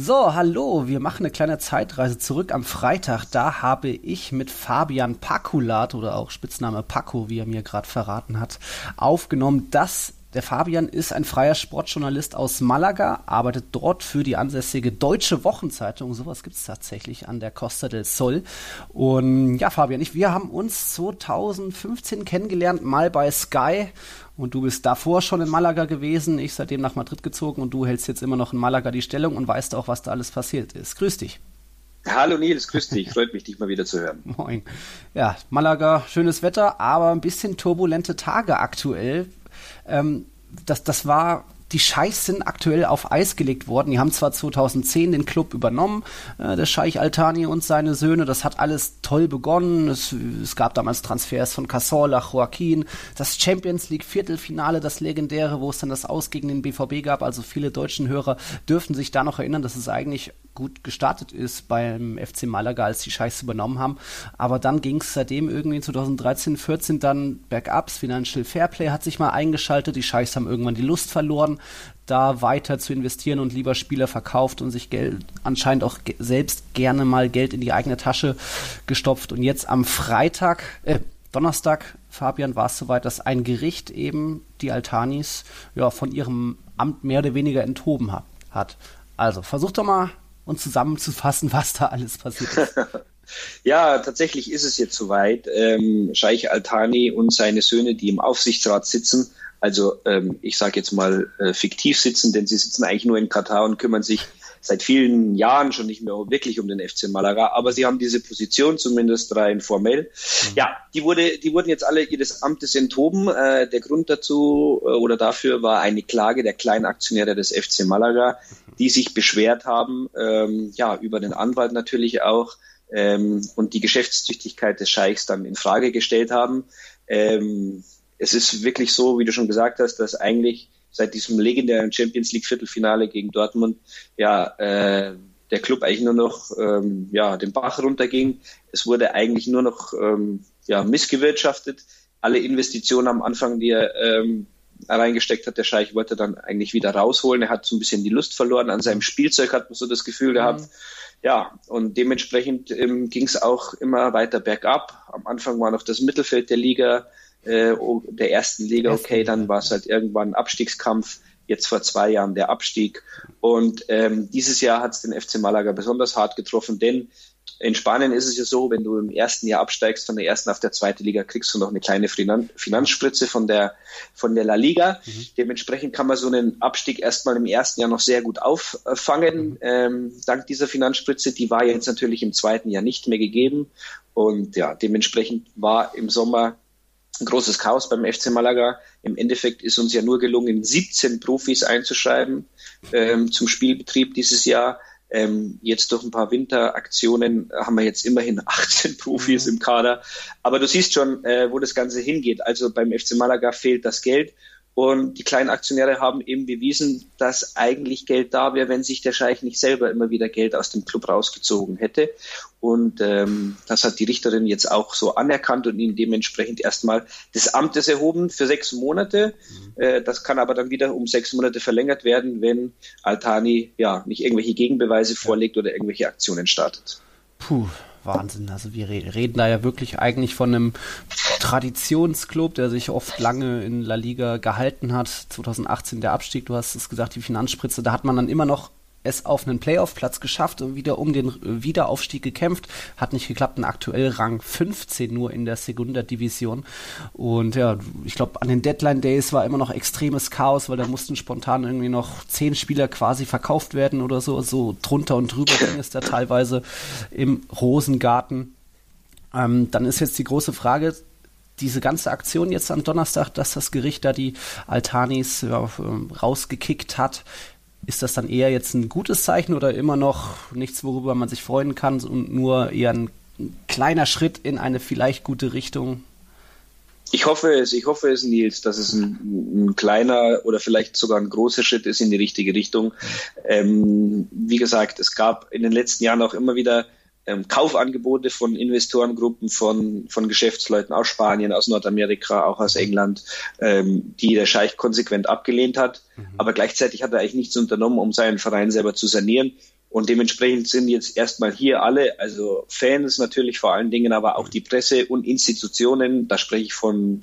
So, hallo, wir machen eine kleine Zeitreise zurück am Freitag. Da habe ich mit Fabian Pakulat oder auch Spitzname Paco, wie er mir gerade verraten hat, aufgenommen. Das der Fabian ist ein freier Sportjournalist aus Malaga, arbeitet dort für die ansässige Deutsche Wochenzeitung. Sowas gibt es tatsächlich an der Costa del Sol. Und ja, Fabian, ich, wir haben uns 2015 kennengelernt, mal bei Sky. Und du bist davor schon in Malaga gewesen, ich seitdem nach Madrid gezogen und du hältst jetzt immer noch in Malaga die Stellung und weißt auch, was da alles passiert ist. Grüß dich. Hallo Nils, grüß dich. Freut mich, dich mal wieder zu hören. [LAUGHS] Moin. Ja, Malaga, schönes Wetter, aber ein bisschen turbulente Tage aktuell. Ähm, das, das war die Scheichs sind aktuell auf Eis gelegt worden. Die haben zwar 2010 den Club übernommen, äh, der Scheich Altani und seine Söhne. Das hat alles toll begonnen. Es, es gab damals Transfers von Casola, Joaquin, das Champions League Viertelfinale, das legendäre, wo es dann das Aus gegen den BVB gab. Also viele deutschen Hörer dürften sich da noch erinnern, dass es eigentlich gut gestartet ist beim FC Malaga, als die Scheichs übernommen haben. Aber dann ging es seitdem irgendwie 2013, 14 dann bergab. Financial Fairplay hat sich mal eingeschaltet. Die Scheichs haben irgendwann die Lust verloren, da weiter zu investieren und lieber Spieler verkauft und sich Geld, anscheinend auch selbst gerne mal Geld in die eigene Tasche gestopft. Und jetzt am Freitag, äh, Donnerstag, Fabian, war es soweit, dass ein Gericht eben die Altanis ja, von ihrem Amt mehr oder weniger enthoben ha hat. Also versuch doch mal und zusammenzufassen, [LAUGHS] was da alles passiert ist. [LAUGHS] ja, tatsächlich ist es jetzt soweit. Ähm, Scheich Altani und seine Söhne, die im Aufsichtsrat sitzen, also ähm, ich sage jetzt mal äh, fiktiv sitzen, denn sie sitzen eigentlich nur in Katar und kümmern sich seit vielen Jahren schon nicht mehr wirklich um den FC Malaga, aber sie haben diese Position zumindest rein formell. Mhm. Ja, die wurde, die wurden jetzt alle ihres Amtes enthoben. Äh, der Grund dazu äh, oder dafür war eine Klage der Kleinaktionäre des FC Malaga, die sich beschwert haben, ähm, ja über den Anwalt natürlich auch ähm, und die Geschäftstüchtigkeit des Scheichs dann in Frage gestellt haben. Ähm, es ist wirklich so, wie du schon gesagt hast, dass eigentlich seit diesem legendären Champions League Viertelfinale gegen Dortmund ja äh, der Club eigentlich nur noch ähm, ja den Bach runterging. Es wurde eigentlich nur noch ähm, ja missgewirtschaftet. Alle Investitionen am Anfang, die er ähm, reingesteckt hat, der Scheich wollte dann eigentlich wieder rausholen. Er hat so ein bisschen die Lust verloren an seinem Spielzeug, hat man so das Gefühl gehabt. Mhm. Ja, und dementsprechend ähm, ging es auch immer weiter bergab. Am Anfang war noch das Mittelfeld der Liga äh, der ersten Liga okay, dann war es halt irgendwann ein Abstiegskampf, jetzt vor zwei Jahren der Abstieg. Und ähm, dieses Jahr hat es den FC Malaga besonders hart getroffen, denn in Spanien ist es ja so, wenn du im ersten Jahr absteigst von der ersten auf der zweiten Liga, kriegst du noch eine kleine Finanzspritze von der, von der La Liga. Mhm. Dementsprechend kann man so einen Abstieg erstmal im ersten Jahr noch sehr gut auffangen, mhm. ähm, dank dieser Finanzspritze. Die war jetzt natürlich im zweiten Jahr nicht mehr gegeben. Und ja, dementsprechend war im Sommer ein großes Chaos beim FC Malaga. Im Endeffekt ist uns ja nur gelungen, 17 Profis einzuschreiben ähm, zum Spielbetrieb dieses Jahr. Ähm, jetzt durch ein paar Winteraktionen haben wir jetzt immerhin [LAUGHS] 18 Profis mhm. im Kader. Aber du siehst schon, äh, wo das Ganze hingeht. Also beim FC Malaga fehlt das Geld und die kleinen Aktionäre haben eben bewiesen, dass eigentlich Geld da wäre, wenn sich der Scheich nicht selber immer wieder Geld aus dem Club rausgezogen hätte. Und ähm, das hat die Richterin jetzt auch so anerkannt und ihn dementsprechend erstmal des Amtes erhoben für sechs Monate. Mhm. Äh, das kann aber dann wieder um sechs Monate verlängert werden, wenn Altani ja nicht irgendwelche Gegenbeweise vorlegt oder irgendwelche Aktionen startet. Puh, Wahnsinn. Also wir reden da ja wirklich eigentlich von einem Traditionsclub, der sich oft lange in La Liga gehalten hat. 2018 der Abstieg, du hast es gesagt, die Finanzspritze, da hat man dann immer noch es auf einen Playoff-Platz geschafft und wieder um den Wiederaufstieg gekämpft. Hat nicht geklappt, ein aktuell Rang 15 nur in der Segunda Division. Und ja, ich glaube, an den Deadline Days war immer noch extremes Chaos, weil da mussten spontan irgendwie noch zehn Spieler quasi verkauft werden oder so. So drunter und drüber ging es da teilweise im Rosengarten. Ähm, dann ist jetzt die große Frage, diese ganze Aktion jetzt am Donnerstag, dass das Gericht da die Altanis ja, rausgekickt hat, ist das dann eher jetzt ein gutes Zeichen oder immer noch nichts, worüber man sich freuen kann und nur eher ein kleiner Schritt in eine vielleicht gute Richtung? Ich hoffe es, ich hoffe es, Nils, dass es ein, ein, kleiner oder vielleicht sogar ein großer Schritt ist in die richtige Richtung. Ähm, wie gesagt, es gab in den letzten Jahren auch immer wieder ähm, Kaufangebote von Investorengruppen, von, von Geschäftsleuten aus Spanien, aus Nordamerika, auch aus England, ähm, die der Scheich konsequent abgelehnt hat. Mhm. Aber gleichzeitig hat er eigentlich nichts unternommen, um seinen Verein selber zu sanieren. Und dementsprechend sind jetzt erstmal hier alle, also Fans natürlich vor allen Dingen, aber auch die Presse und Institutionen, da spreche ich von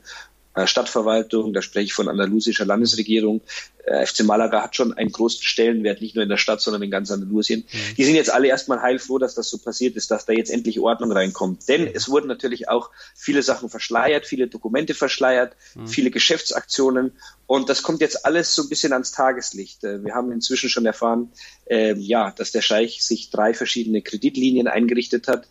äh, Stadtverwaltung, da spreche ich von andalusischer Landesregierung. Äh, FC Malaga hat schon einen großen Stellenwert, nicht nur in der Stadt, sondern in ganz Andalusien. Mhm. Die sind jetzt alle erstmal heilfroh, dass das so passiert ist, dass da jetzt endlich Ordnung reinkommt. Denn es wurden natürlich auch viele Sachen verschleiert, viele Dokumente verschleiert, mhm. viele Geschäftsaktionen. Und das kommt jetzt alles so ein bisschen ans Tageslicht. Äh, wir haben inzwischen schon erfahren, äh, ja, dass der Scheich sich drei verschiedene Kreditlinien eingerichtet hat,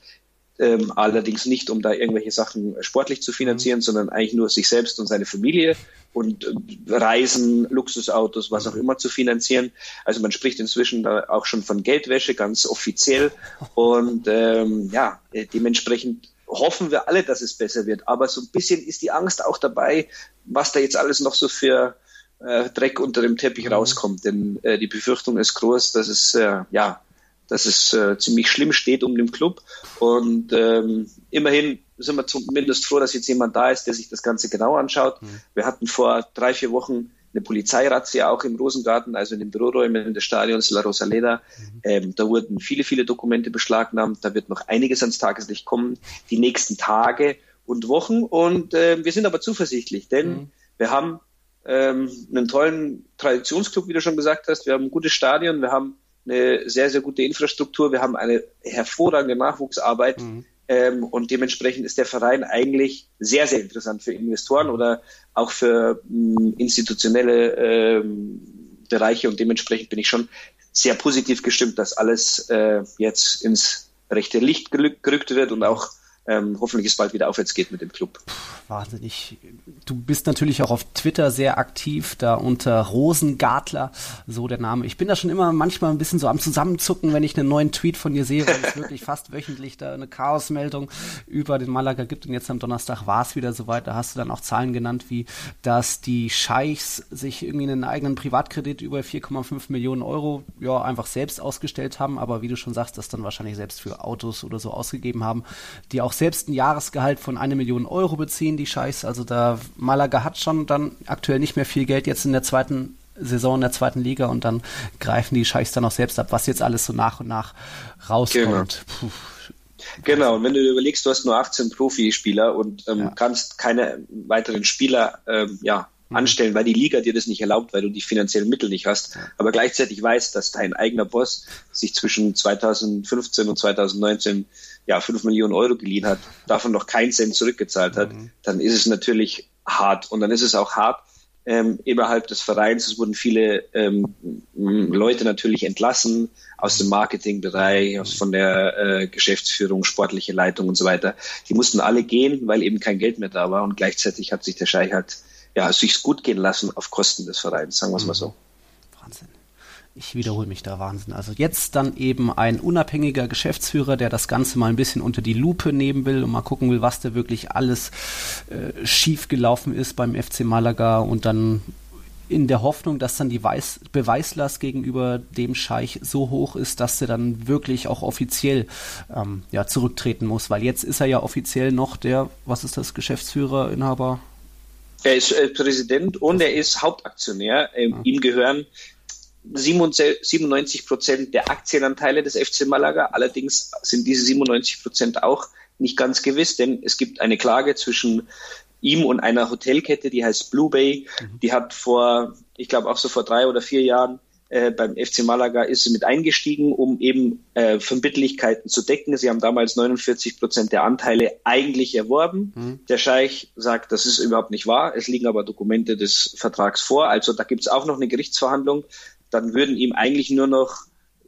ähm, allerdings nicht, um da irgendwelche Sachen sportlich zu finanzieren, mhm. sondern eigentlich nur sich selbst und seine Familie und äh, Reisen, Luxusautos, was auch immer zu finanzieren. Also man spricht inzwischen da auch schon von Geldwäsche, ganz offiziell. Und ähm, ja, äh, dementsprechend hoffen wir alle, dass es besser wird. Aber so ein bisschen ist die Angst auch dabei, was da jetzt alles noch so für äh, Dreck unter dem Teppich mhm. rauskommt. Denn äh, die Befürchtung ist groß, dass es äh, ja dass es äh, ziemlich schlimm steht um den Club. Und ähm, immerhin sind wir zumindest froh, dass jetzt jemand da ist, der sich das Ganze genau anschaut. Mhm. Wir hatten vor drei, vier Wochen eine Polizeirazzia auch im Rosengarten, also in den Büroräumen des Stadions La Rosaleda. Mhm. Ähm, da wurden viele, viele Dokumente beschlagnahmt. Da wird noch einiges ans Tageslicht kommen, die nächsten Tage und Wochen. Und äh, wir sind aber zuversichtlich, denn mhm. wir haben ähm, einen tollen Traditionsclub, wie du schon gesagt hast. Wir haben ein gutes Stadion, wir haben eine sehr, sehr gute Infrastruktur. Wir haben eine hervorragende Nachwuchsarbeit. Mhm. Ähm, und dementsprechend ist der Verein eigentlich sehr, sehr interessant für Investoren oder auch für mh, hm, institutionelle ähm, Bereiche. Und dementsprechend bin ich schon sehr positiv gestimmt, dass alles äh, jetzt ins rechte Licht gerückt wird und auch ähm, hoffentlich es bald wieder aufwärts geht mit dem Club. Wahnsinnig. Du bist natürlich auch auf Twitter sehr aktiv, da unter Rosengartler, so der Name. Ich bin da schon immer manchmal ein bisschen so am Zusammenzucken, wenn ich einen neuen Tweet von dir sehe, weil es wirklich [LAUGHS] fast wöchentlich da eine Chaosmeldung über den Malaga gibt. Und jetzt am Donnerstag war es wieder soweit. Da hast du dann auch Zahlen genannt, wie dass die Scheichs sich irgendwie einen eigenen Privatkredit über 4,5 Millionen Euro ja einfach selbst ausgestellt haben, aber wie du schon sagst, das dann wahrscheinlich selbst für Autos oder so ausgegeben haben, die auch selbst ein Jahresgehalt von eine Million Euro beziehen, die Scheiß. Also da Malaga hat schon dann aktuell nicht mehr viel Geld jetzt in der zweiten Saison in der zweiten Liga und dann greifen die Scheichs dann auch selbst ab, was jetzt alles so nach und nach rauskommt. Genau. Genau, und wenn du dir überlegst, du hast nur 18 Profispieler und ähm, ja. kannst keine weiteren Spieler ähm, ja. Anstellen, weil die Liga dir das nicht erlaubt, weil du die finanziellen Mittel nicht hast, aber gleichzeitig weißt, dass dein eigener Boss sich zwischen 2015 und 2019 ja, fünf Millionen Euro geliehen hat, davon noch keinen Cent zurückgezahlt hat, mhm. dann ist es natürlich hart. Und dann ist es auch hart ähm, innerhalb des Vereins. Es wurden viele ähm, Leute natürlich entlassen aus dem Marketingbereich, aus, von der äh, Geschäftsführung, sportliche Leitung und so weiter. Die mussten alle gehen, weil eben kein Geld mehr da war. Und gleichzeitig hat sich der Scheich halt ja, sich's gut gehen lassen auf Kosten des Vereins, sagen wir es mal so. Wahnsinn ich wiederhole mich da Wahnsinn. Also jetzt dann eben ein unabhängiger Geschäftsführer, der das Ganze mal ein bisschen unter die Lupe nehmen will und mal gucken will, was da wirklich alles äh, schief gelaufen ist beim FC Malaga und dann in der Hoffnung, dass dann die Weiß Beweislast gegenüber dem Scheich so hoch ist, dass er dann wirklich auch offiziell ähm, ja, zurücktreten muss, weil jetzt ist er ja offiziell noch der, was ist das, Geschäftsführer, Inhaber? Er ist äh, Präsident und er ist Hauptaktionär. Ähm, ja. Ihm gehören 97 Prozent der Aktienanteile des FC Malaga. Allerdings sind diese 97 Prozent auch nicht ganz gewiss, denn es gibt eine Klage zwischen ihm und einer Hotelkette, die heißt Blue Bay. Mhm. Die hat vor, ich glaube auch so vor drei oder vier Jahren äh, beim FC Malaga ist sie mit eingestiegen, um eben äh, Verbindlichkeiten zu decken. Sie haben damals 49 Prozent der Anteile eigentlich erworben. Mhm. Der Scheich sagt, das ist überhaupt nicht wahr. Es liegen aber Dokumente des Vertrags vor. Also da gibt es auch noch eine Gerichtsverhandlung dann würden ihm eigentlich nur noch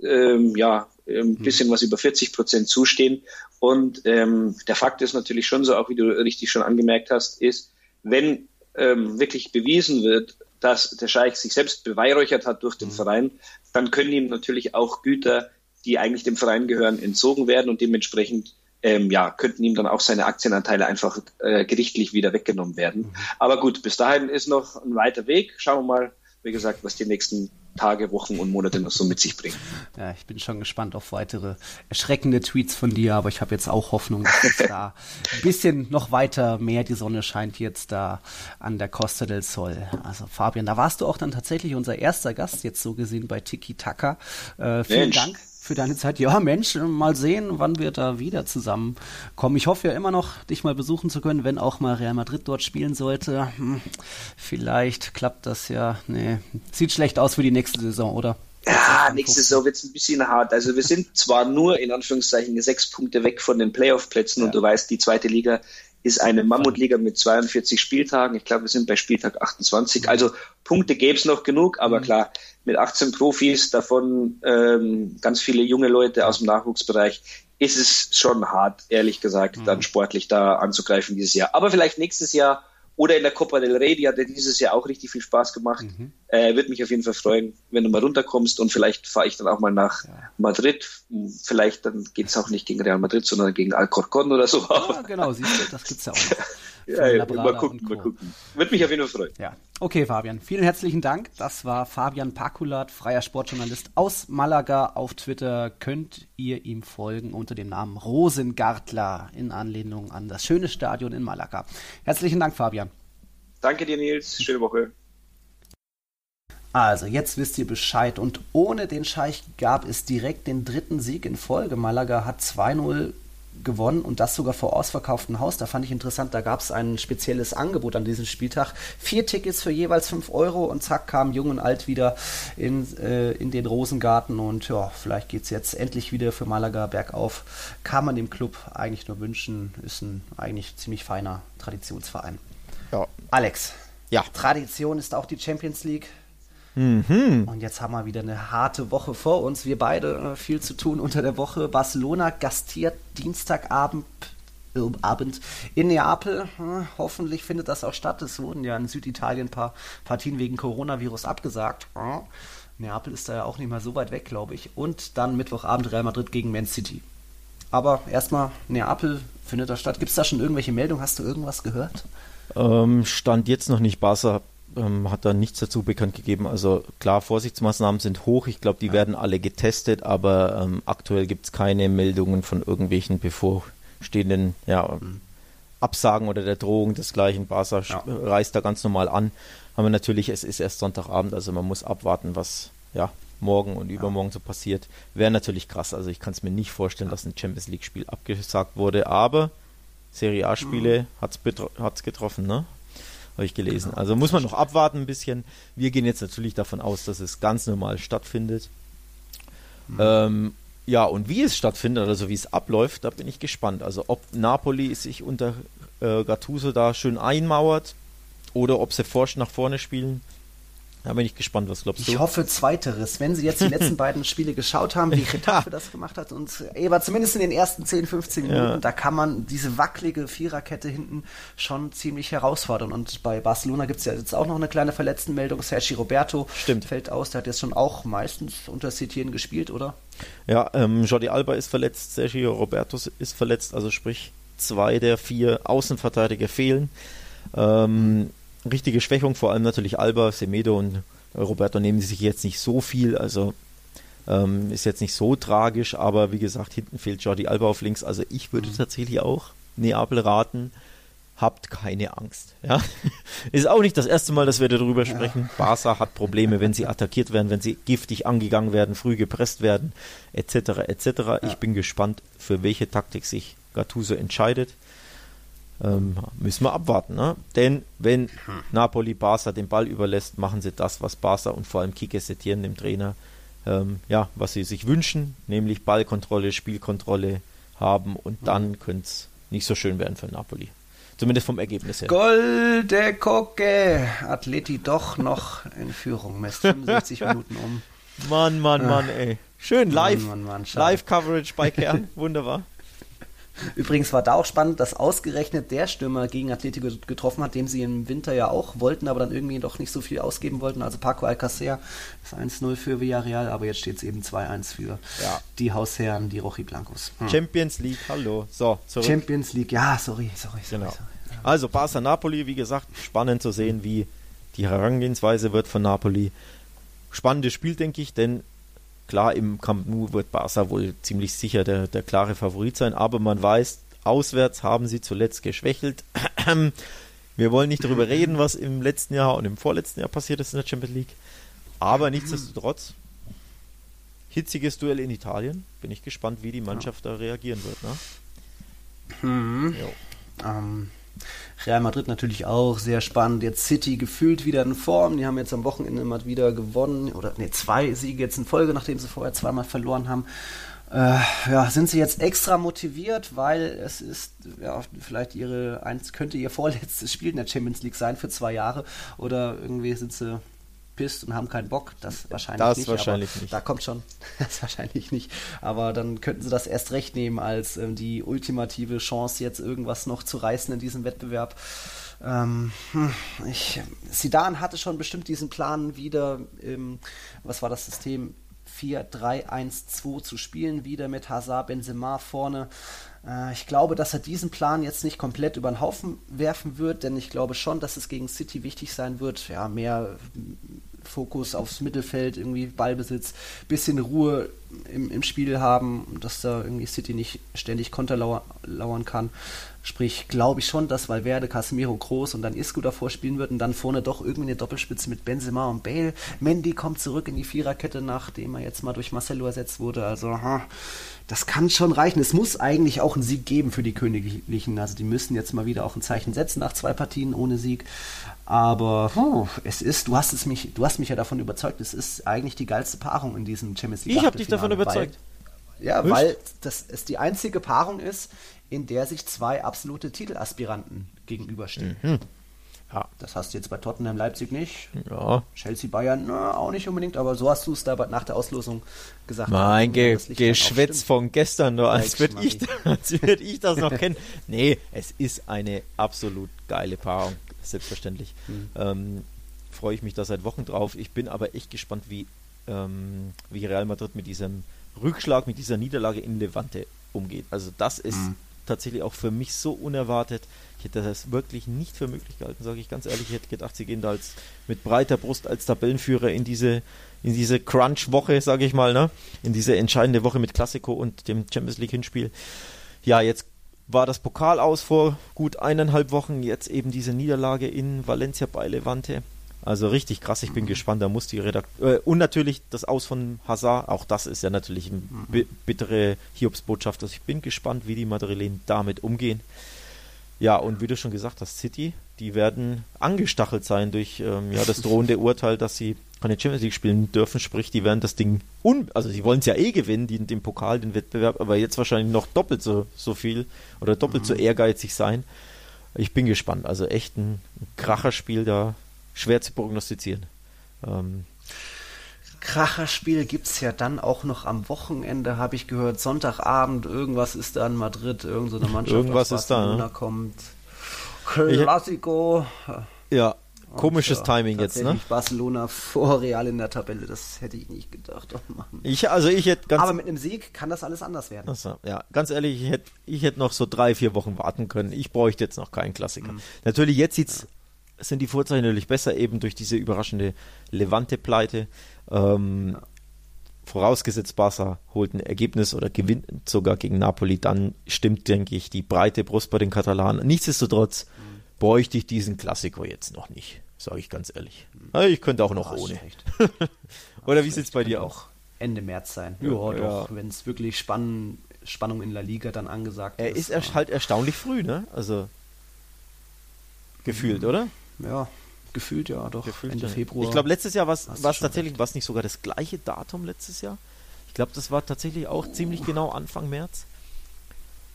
ähm, ja, ein mhm. bisschen was über 40 Prozent zustehen. Und ähm, der Fakt ist natürlich schon so, auch wie du richtig schon angemerkt hast, ist, wenn ähm, wirklich bewiesen wird, dass der Scheich sich selbst beweihräuchert hat durch den mhm. Verein, dann können ihm natürlich auch Güter, die eigentlich dem Verein gehören, entzogen werden und dementsprechend ähm, ja, könnten ihm dann auch seine Aktienanteile einfach äh, gerichtlich wieder weggenommen werden. Mhm. Aber gut, bis dahin ist noch ein weiter Weg. Schauen wir mal, wie gesagt, was die nächsten Tage, Wochen und Monate noch so mit sich bringen. Ja, ich bin schon gespannt auf weitere erschreckende Tweets von dir, aber ich habe jetzt auch Hoffnung, dass jetzt da ein bisschen noch weiter mehr die Sonne scheint jetzt da an der Costa del Sol. Also Fabian, da warst du auch dann tatsächlich unser erster Gast jetzt so gesehen bei Tiki Taka. Äh, vielen Mensch. Dank für deine Zeit. Ja, Mensch, mal sehen, wann wir da wieder zusammenkommen. Ich hoffe ja immer noch, dich mal besuchen zu können, wenn auch mal Real Madrid dort spielen sollte. Hm, vielleicht klappt das ja. Nee, sieht schlecht aus für die nächste Saison, oder? Ja, nächste Saison wird es ein bisschen hart. Also wir sind zwar nur in Anführungszeichen sechs Punkte weg von den Playoff-Plätzen ja. und du weißt, die zweite Liga ist eine Mammutliga mit 42 Spieltagen. Ich glaube, wir sind bei Spieltag 28. Mhm. Also Punkte gäbe es noch genug, aber mhm. klar, mit 18 Profis, davon ähm, ganz viele junge Leute aus dem Nachwuchsbereich, ist es schon hart, ehrlich gesagt, mhm. dann sportlich da anzugreifen dieses Jahr. Aber vielleicht nächstes Jahr oder in der Copa del Rey, die hat ja dieses Jahr auch richtig viel Spaß gemacht. Mhm. Äh, Würde mich auf jeden Fall freuen, wenn du mal runterkommst und vielleicht fahre ich dann auch mal nach ja. Madrid. Vielleicht dann geht es auch nicht gegen Real Madrid, sondern gegen Alcorcon oder so. Ja, genau, siehst du, das gibt's ja auch. [LAUGHS] ja, ja mal gucken, mal gucken. Würde mich auf jeden Fall freuen. Ja. Okay, Fabian, vielen herzlichen Dank. Das war Fabian Pakulat, freier Sportjournalist aus Malaga. Auf Twitter könnt ihr ihm folgen unter dem Namen Rosengartler in Anlehnung an das schöne Stadion in Malaga. Herzlichen Dank, Fabian. Danke dir, Nils. Schöne Woche. Also, jetzt wisst ihr Bescheid. Und ohne den Scheich gab es direkt den dritten Sieg in Folge. Malaga hat 2-0 gewonnen und das sogar vor ausverkauftem Haus. Da fand ich interessant, da gab es ein spezielles Angebot an diesem Spieltag. Vier Tickets für jeweils fünf Euro und zack kam Jung und Alt wieder in, äh, in den Rosengarten und ja, vielleicht geht es jetzt endlich wieder für Malaga bergauf. Kann man dem Club eigentlich nur wünschen, ist ein eigentlich ziemlich feiner Traditionsverein. Ja. Alex, ja. Tradition ist auch die Champions League. Mhm. Und jetzt haben wir wieder eine harte Woche vor uns. Wir beide äh, viel zu tun unter der Woche. Barcelona gastiert Dienstagabend äh, Abend in Neapel. Hm, hoffentlich findet das auch statt. Es wurden ja in Süditalien ein paar Partien wegen Coronavirus abgesagt. Hm. Neapel ist da ja auch nicht mal so weit weg, glaube ich. Und dann Mittwochabend Real Madrid gegen Man City. Aber erstmal Neapel findet da statt. Gibt es da schon irgendwelche Meldungen? Hast du irgendwas gehört? Ähm, stand jetzt noch nicht. Barca ähm, hat da nichts dazu bekannt gegeben. Also klar, Vorsichtsmaßnahmen sind hoch. Ich glaube, die werden alle getestet, aber ähm, aktuell gibt es keine Meldungen von irgendwelchen bevorstehenden ja, mhm. Absagen oder der Drohung desgleichen. Barca ja. reist da ganz normal an. Aber natürlich, es ist erst Sonntagabend, also man muss abwarten, was ja, morgen und übermorgen ja. so passiert. Wäre natürlich krass. Also ich kann es mir nicht vorstellen, dass ein Champions League-Spiel abgesagt wurde, aber Serie A-Spiele mhm. hat es getroffen, ne? Habe ich gelesen. Genau. Also muss man noch abwarten ein bisschen. Wir gehen jetzt natürlich davon aus, dass es ganz normal stattfindet. Mhm. Ähm, ja, und wie es stattfindet, also wie es abläuft, da bin ich gespannt. Also ob Napoli sich unter äh, Gattuso da schön einmauert oder ob sie forsch nach vorne spielen. Da bin ich gespannt, was glaubst du? Ich hoffe Zweiteres. Wenn Sie jetzt die letzten [LAUGHS] beiden Spiele geschaut haben, wie Retafe das gemacht hat und Eber zumindest in den ersten 10, 15 Minuten, ja. da kann man diese wackelige Viererkette hinten schon ziemlich herausfordern. Und bei Barcelona gibt es ja jetzt auch noch eine kleine Verletztenmeldung. Sergi Roberto Stimmt. fällt aus. Der hat jetzt schon auch meistens unter Setien gespielt, oder? Ja, ähm, Jordi Alba ist verletzt, Sergio Roberto ist verletzt, also sprich zwei der vier Außenverteidiger fehlen. Ähm, richtige Schwächung, vor allem natürlich Alba, Semedo und Roberto nehmen sich jetzt nicht so viel, also ähm, ist jetzt nicht so tragisch, aber wie gesagt, hinten fehlt Jordi Alba auf links, also ich würde mhm. tatsächlich auch Neapel raten, habt keine Angst. Ja? [LAUGHS] Ist auch nicht das erste Mal, dass wir darüber ja. sprechen. Barca hat Probleme, wenn sie [LAUGHS] attackiert werden, wenn sie giftig angegangen werden, früh gepresst werden, etc. etc. Ja. Ich bin gespannt, für welche Taktik sich Gattuso entscheidet. Ähm, müssen wir abwarten. Ne? Denn wenn Napoli Barca den Ball überlässt, machen sie das, was Barca und vor allem Kike Setien, dem Trainer, ähm, ja, was sie sich wünschen, nämlich Ballkontrolle, Spielkontrolle haben und dann könnte es nicht so schön werden für Napoli. Zumindest vom Ergebnis her. Golde Kocke! Atleti doch noch in Führung. Messt 65 [LAUGHS] Minuten um. Mann, Mann, Mann, ey. Schön live. Mann, Mann, Mann, Live-Coverage bei Kern. Wunderbar. Übrigens war da auch spannend, dass ausgerechnet der Stürmer gegen Atletico getroffen hat, dem sie im Winter ja auch wollten, aber dann irgendwie doch nicht so viel ausgeben wollten. Also Paco Alcacer ist 1-0 für Villarreal, aber jetzt steht es eben 2-1 für ja. die Hausherren, die Rochi Blancos. Hm. Champions League, hallo. So, zurück. Champions League, ja, sorry, sorry, sorry. Genau. sorry. Also Barca Napoli, wie gesagt, spannend zu sehen, wie die Herangehensweise wird von Napoli. Spannendes Spiel, denke ich, denn Klar, im Camp Nou wird Barca wohl ziemlich sicher der, der klare Favorit sein, aber man weiß, auswärts haben sie zuletzt geschwächelt. [CLEARS THROAT] Wir wollen nicht darüber reden, was im letzten Jahr und im vorletzten Jahr passiert ist in der Champions League. Aber nichtsdestotrotz, hitziges Duell in Italien. Bin ich gespannt, wie die Mannschaft da reagieren wird. Ne? Mhm. Ähm, Real Madrid natürlich auch sehr spannend. Jetzt City gefühlt wieder in Form. Die haben jetzt am Wochenende mal wieder gewonnen. Oder ne, zwei Siege jetzt in Folge, nachdem sie vorher zweimal verloren haben. Äh, ja, sind sie jetzt extra motiviert, weil es ist, ja, vielleicht ihre, eins könnte ihr [LAUGHS] vorletztes Spiel in der Champions League sein für zwei Jahre. Oder irgendwie sind sie pisst und haben keinen Bock. Das wahrscheinlich das nicht. Wahrscheinlich nicht. Da kommt schon. [LAUGHS] Das wahrscheinlich nicht. Aber dann könnten sie das erst recht nehmen als ähm, die ultimative Chance, jetzt irgendwas noch zu reißen in diesem Wettbewerb. Ähm, hm, ich, Sidan hatte schon bestimmt diesen Plan wieder, im, was war das System? 4-3-1-2 zu spielen, wieder mit Hazard Benzema vorne. Äh, ich glaube, dass er diesen Plan jetzt nicht komplett über den Haufen werfen wird, denn ich glaube schon, dass es gegen City wichtig sein wird, ja, mehr Fokus aufs Mittelfeld, irgendwie Ballbesitz, bisschen Ruhe im, im Spiel haben, dass da irgendwie City nicht ständig Konter lauern kann. Sprich, glaube ich schon, dass Valverde, Casemiro groß und dann Isco davor spielen wird und dann vorne doch irgendwie eine Doppelspitze mit Benzema und Bale. Mendy kommt zurück in die Viererkette, nachdem er jetzt mal durch Marcelo ersetzt wurde. Also, aha, das kann schon reichen. Es muss eigentlich auch einen Sieg geben für die Königlichen. Also, die müssen jetzt mal wieder auch ein Zeichen setzen nach zwei Partien ohne Sieg. Aber oh, es ist, du hast es mich, du hast mich ja davon überzeugt, es ist eigentlich die geilste Paarung in diesem Champions League. Ich habe dich davon überzeugt. Weil, ja, Nicht? weil das es die einzige Paarung ist, in der sich zwei absolute Titelaspiranten gegenüberstehen. Mhm. Ja. Das hast du jetzt bei Tottenham Leipzig nicht. Ja. Chelsea Bayern na, auch nicht unbedingt, aber so hast du es da nach der Auslosung gesagt. Mein Ge Geschwätz von gestern, nur als würde ich, [LAUGHS] würd ich das noch [LAUGHS] kennen. Nee, es ist eine absolut geile Paarung selbstverständlich. Mhm. Ähm, Freue ich mich da seit Wochen drauf. Ich bin aber echt gespannt, wie, ähm, wie Real Madrid mit diesem Rückschlag, mit dieser Niederlage in Levante umgeht. Also das ist mhm. Tatsächlich auch für mich so unerwartet. Ich hätte das wirklich nicht für möglich gehalten, sage ich ganz ehrlich. Ich hätte gedacht, sie gehen da als, mit breiter Brust als Tabellenführer in diese, in diese Crunch-Woche, sage ich mal, ne? in diese entscheidende Woche mit Classico und dem Champions League-Hinspiel. Ja, jetzt war das Pokal aus vor gut eineinhalb Wochen, jetzt eben diese Niederlage in Valencia bei Levante. Also richtig krass, ich bin mhm. gespannt, da muss die Redaktion. Äh, und natürlich das Aus von Hazard, auch das ist ja natürlich eine mhm. bittere Hiobsbotschaft. Also ich bin gespannt, wie die Madrilen damit umgehen. Ja, und wie du schon gesagt hast, City, die werden angestachelt sein durch ähm, ja, das drohende Urteil, dass sie keine Champions League spielen dürfen, sprich, die werden das Ding un also sie wollen es ja eh gewinnen, die, den Pokal, den Wettbewerb, aber jetzt wahrscheinlich noch doppelt so, so viel oder doppelt mhm. so ehrgeizig sein. Ich bin gespannt. Also echt ein Kracherspiel da, schwer zu prognostizieren. Ähm, Kracherspiel gibt es ja dann auch noch am Wochenende, habe ich gehört. Sonntagabend, irgendwas ist da in Madrid, irgendeine so Mannschaft irgendwas aus Barcelona ist da, ne? kommt. Classico. Ja, Komisches Und, Timing jetzt, ne? Barcelona vor Real in der Tabelle, das hätte ich nicht gedacht. Oh ich, also ich hätte ganz Aber mit einem Sieg kann das alles anders werden. Achso, ja, ganz ehrlich, ich hätte, ich hätte noch so drei, vier Wochen warten können. Ich bräuchte jetzt noch keinen Klassiker. Mhm. Natürlich, jetzt sieht's, ja. Sind die Vorzeichen natürlich besser, eben durch diese überraschende Levante-Pleite. Ähm, ja. Vorausgesetzt, Barca holt ein Ergebnis oder gewinnt sogar gegen Napoli, dann stimmt, denke ich, die breite Brust bei den Katalanen. Nichtsdestotrotz mhm. bräuchte ich diesen Klassiker jetzt noch nicht. Sage ich ganz ehrlich. Ich könnte auch noch ohne. [LAUGHS] Oder wie sieht es bei dir auch? Ende März sein. Ja, ja doch. Wenn es wirklich Spann Spannung in La Liga dann angesagt er ist. Er ist halt erstaunlich früh, ne? Also gefühlt, oder? Ja, gefühlt ja, doch. Gefühlt Ende ja. Februar. Ich glaube, letztes Jahr war es tatsächlich, war es nicht sogar das gleiche Datum letztes Jahr? Ich glaube, das war tatsächlich auch ziemlich genau Anfang März.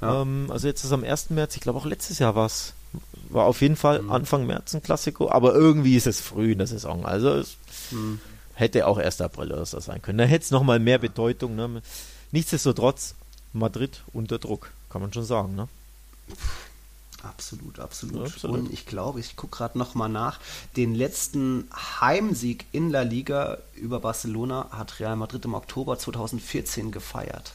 Ja. Ähm, also jetzt ist am 1. März, ich glaube auch letztes Jahr war es war auf jeden Fall mhm. Anfang März ein Klassiko, aber irgendwie ist es früh in der Saison. Also es mhm. hätte auch 1. April oder so sein können. Da hätte es nochmal mehr Bedeutung. Ne? Nichtsdestotrotz, Madrid unter Druck. kann man schon sagen, ne? Absolut, absolut. Absolut. Und ich glaube, ich gucke gerade nochmal nach. Den letzten Heimsieg in La Liga über Barcelona hat Real Madrid im Oktober 2014 gefeiert.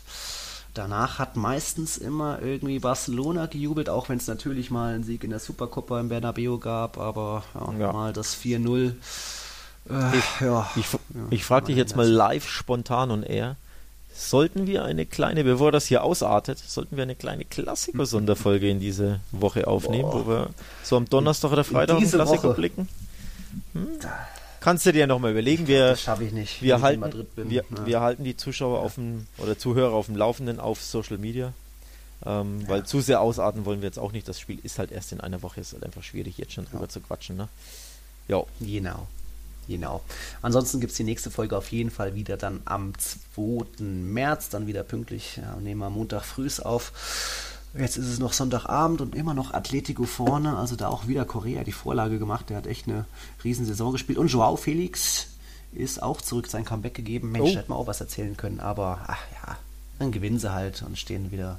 Danach hat meistens immer irgendwie Barcelona gejubelt, auch wenn es natürlich mal einen Sieg in der Supercopa im Bernabeu gab, aber ja, Ja. mal das 4-0. Äh, Ich, ja, ich, ich frage dich jetzt mal live, spontan und eher. Sollten wir eine kleine, bevor das hier ausartet, sollten wir eine kleine Klassiker-Sonderfolge in diese Woche aufnehmen, wo wir so am Donnerstag oder Freitag auf den Klassiker Woche. blicken? Hm? Kannst du dir nochmal überlegen. Wir, das schaffe ich nicht. wir, halten, Madrid bin. wir, Ja. wir halten die Zuschauer auf dem, oder Zuhörer auf dem Laufenden auf Social Media. Ähm, Weil zu sehr ausarten wollen wir jetzt auch nicht. Das Spiel ist halt erst in einer Woche. Ist halt einfach schwierig, jetzt schon drüber zu quatschen. Ne? Ja, Genau. Genau. Ansonsten gibt es die nächste Folge auf jeden Fall wieder dann am 2. März, dann wieder pünktlich. Ja, nehmen wir Montag frühs auf. Jetzt ist es noch Sonntagabend und immer noch Atletico vorne. Also da auch wieder Korea die Vorlage gemacht. Der hat echt eine Riesensaison gespielt. Und Joao Felix ist auch zurück, sein Comeback gegeben. Mensch, Oh. hätte man auch was erzählen können. Aber ach ja, dann gewinnen sie halt und stehen wieder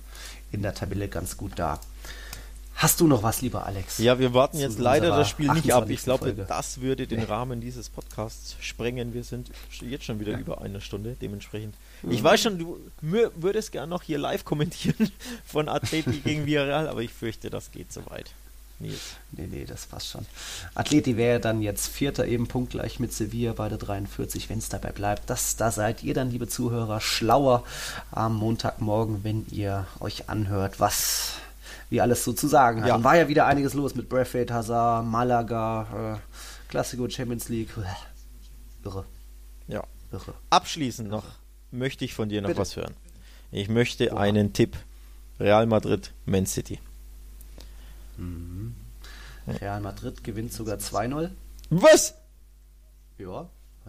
in der Tabelle ganz gut da. Hast du noch was, lieber Alex? Ja, wir warten jetzt leider das Spiel nicht ab. Ich 28. glaube, Folge. das würde den Rahmen dieses Podcasts sprengen. Wir sind jetzt schon wieder über eine Stunde, dementsprechend. Ich weiß schon, du würdest gerne noch hier live kommentieren [LAUGHS] von Atleti gegen Villarreal, aber ich fürchte, das geht zu weit. Nils. Nee, nee, das passt schon. Atleti wäre dann jetzt Vierter, eben punktgleich mit Sevilla, beide 43, wenn es dabei bleibt. Das, da seid ihr dann, liebe Zuhörer, schlauer am Montagmorgen, wenn ihr euch anhört, was wir alles so zu sagen haben. Ja. War ja wieder einiges los mit Braithwaite, Hazard, Malaga, äh, Classico Champions League. Irre, Ja. irre. Abschließend noch möchte ich von dir noch Bitte. was hören. Ich möchte einen Tipp. Real Madrid, Man City. Real Madrid gewinnt sogar 2-0. Was? Ja,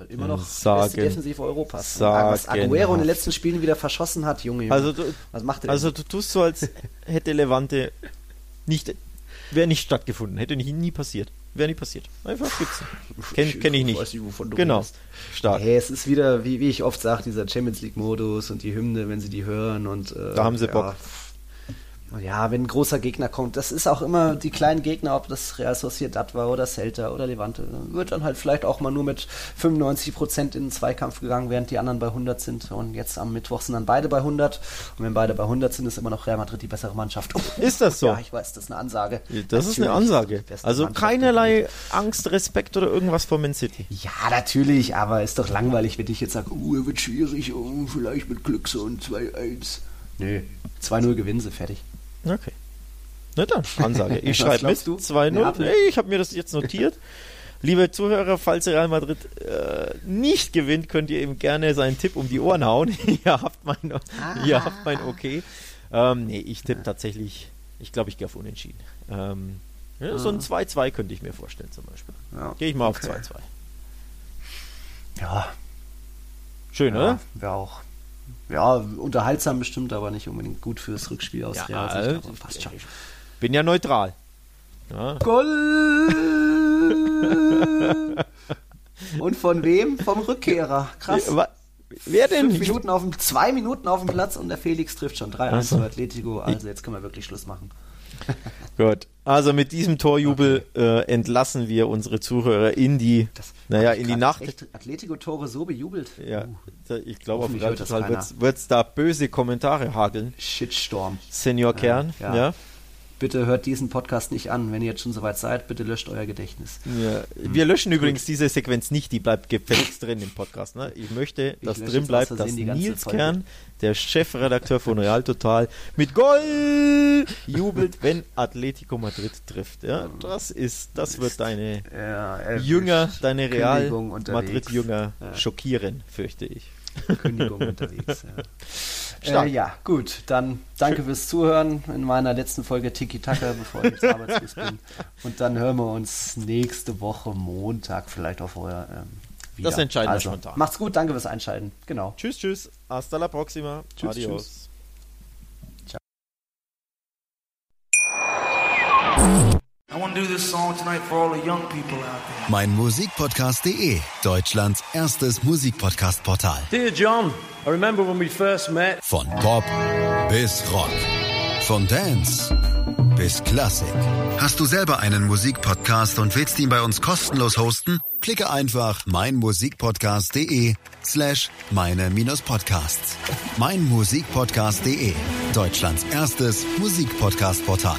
immer noch Sagen- beste Defensive Europas. sagen was Aguero in den letzten Spielen wieder verschossen hat, Junge. Junge. Also du, was macht er also du tust so, als hätte Levante nicht, wäre nicht stattgefunden, hätte nie, nie passiert. Wäre nie passiert. Einfach schützen. Kenn, kenn ich nicht. weiß nicht, wovon du genau. redest. Stark. Hey, es ist wieder, wie, wie ich oft sage, dieser Champions League-Modus und die Hymne, wenn sie die hören und äh, Da haben sie ja. Bock. Ja, wenn ein großer Gegner kommt, das ist auch immer die kleinen Gegner, ob das Real Sociedad war oder Celta oder Levante, wird dann halt vielleicht auch mal nur mit 95 Prozent in den Zweikampf gegangen, während die anderen bei 100 sind. Und jetzt am Mittwoch sind dann beide bei 100. Und wenn beide bei 100 sind, ist immer noch Real Madrid die bessere Mannschaft. [LAUGHS] Ist das so? Ja, ich weiß, das ist eine Ansage. Das ist eine Natürlich Ansage. Also Mannschaft keinerlei Angst, Respekt oder irgendwas vor Man City. Ja, natürlich, aber ist doch langweilig, wenn ich jetzt sage, er wird schwierig, oh, vielleicht mit Glück so ein 2-1. Nö, 2-0 gewinnen sie, fertig. Okay. Na dann, [LAUGHS] Ansage. Ich schreibe mit glaubst du? 2-0. Neapel? Nee, ich habe mir das jetzt notiert. [LAUGHS] Liebe Zuhörer, falls Real Madrid äh, nicht gewinnt, könnt ihr ihm gerne seinen Tipp um die Ohren hauen. [LAUGHS] ihr habt mein, ihr habt mein Okay. Ähm, nee, ich tippe tatsächlich, ich glaube, ich gehe auf Unentschieden. Ähm, ja, so ein 2-2 könnte ich mir vorstellen zum Beispiel. Ja, Gehe ich mal auf okay. 2-2. Ja, Schön, ja oder? wäre auch. Ja, unterhaltsam bestimmt, aber nicht unbedingt gut fürs Rückspiel aus Ja, Real aber passt schon. Bin ja neutral. Ja. Goal! [LAUGHS] Und von wem? Vom Rückkehrer. Krass. Wer denn? Fünf Minuten auf dem, zwei Minuten auf dem Platz und der Felix trifft schon 3-1 Ach so. für Atletico. Also jetzt können wir wirklich Schluss machen. [LAUGHS] Gut. Also mit diesem Torjubel äh, entlassen wir unsere Zuhörer in die, naja, in die Nacht. Atletico-Tore so bejubelt. Ja, da- ich glaube, auf Real das Total wird es da böse Kommentare hageln. Shitstorm. Senior Kern, ja. ja. Bitte hört diesen Podcast nicht an. Wenn ihr jetzt schon soweit seid, bitte löscht euer Gedächtnis. Ja. Wir löschen übrigens diese Sequenz nicht, die bleibt gefälligst drin im Podcast. Ne? Ich möchte, dass lösche drin bleibt, dass Nils. Kern, der Chefredakteur von Real Total, mit Goal jubelt, [LAUGHS] wenn Atletico Madrid trifft. Ja, das ist, das wird deine Ja. Jünger, deine Real. Madrid-Jünger Ja. schockieren, fürchte ich. Kündigung unterwegs. Ja. [LAUGHS] Stark. Äh, ja, gut. Dann danke fürs Zuhören in meiner letzten Folge Tiki Taka, [LAUGHS] bevor ich jetzt arbeitslos bin. Und dann hören wir uns nächste Woche Montag vielleicht auf euer ähm, wieder. Das entscheiden wir also, spontan. Macht's gut, danke fürs Einschalten. Genau. Tschüss, tschüss. Hasta la próxima. Tschüss, Adios. I Mein Musikpodcast.de, Deutschlands erstes Musikpodcast-Portal. Dear John, I remember when we first met. Von Pop bis Rock. Von Dance bis Klassik. Hast du selber einen Musikpodcast und willst ihn bei uns kostenlos hosten? Klicke einfach meinmusikpodcast.de slash meine-podcasts. meinmusikpodcast.de Deutschlands erstes Musikpodcast-Portal.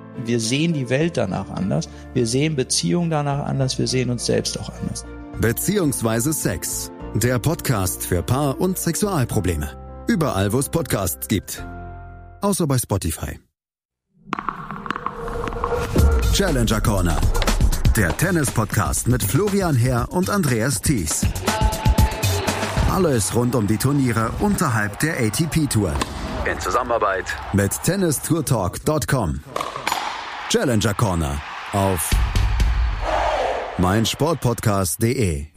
Wir sehen die Welt danach anders, wir sehen Beziehungen danach anders, wir sehen uns selbst auch anders. Beziehungsweise Sex. Der Podcast für Paar- und Sexualprobleme. Überall, wo es Podcasts gibt. Außer bei Spotify. Challenger Corner. Der Tennis-Podcast mit Florian Herr und Andreas Thies. Alles rund um die Turniere unterhalb der ATP-Tour. In Zusammenarbeit mit tennistourtalk.com. Challenger Corner auf meinsportpodcast.de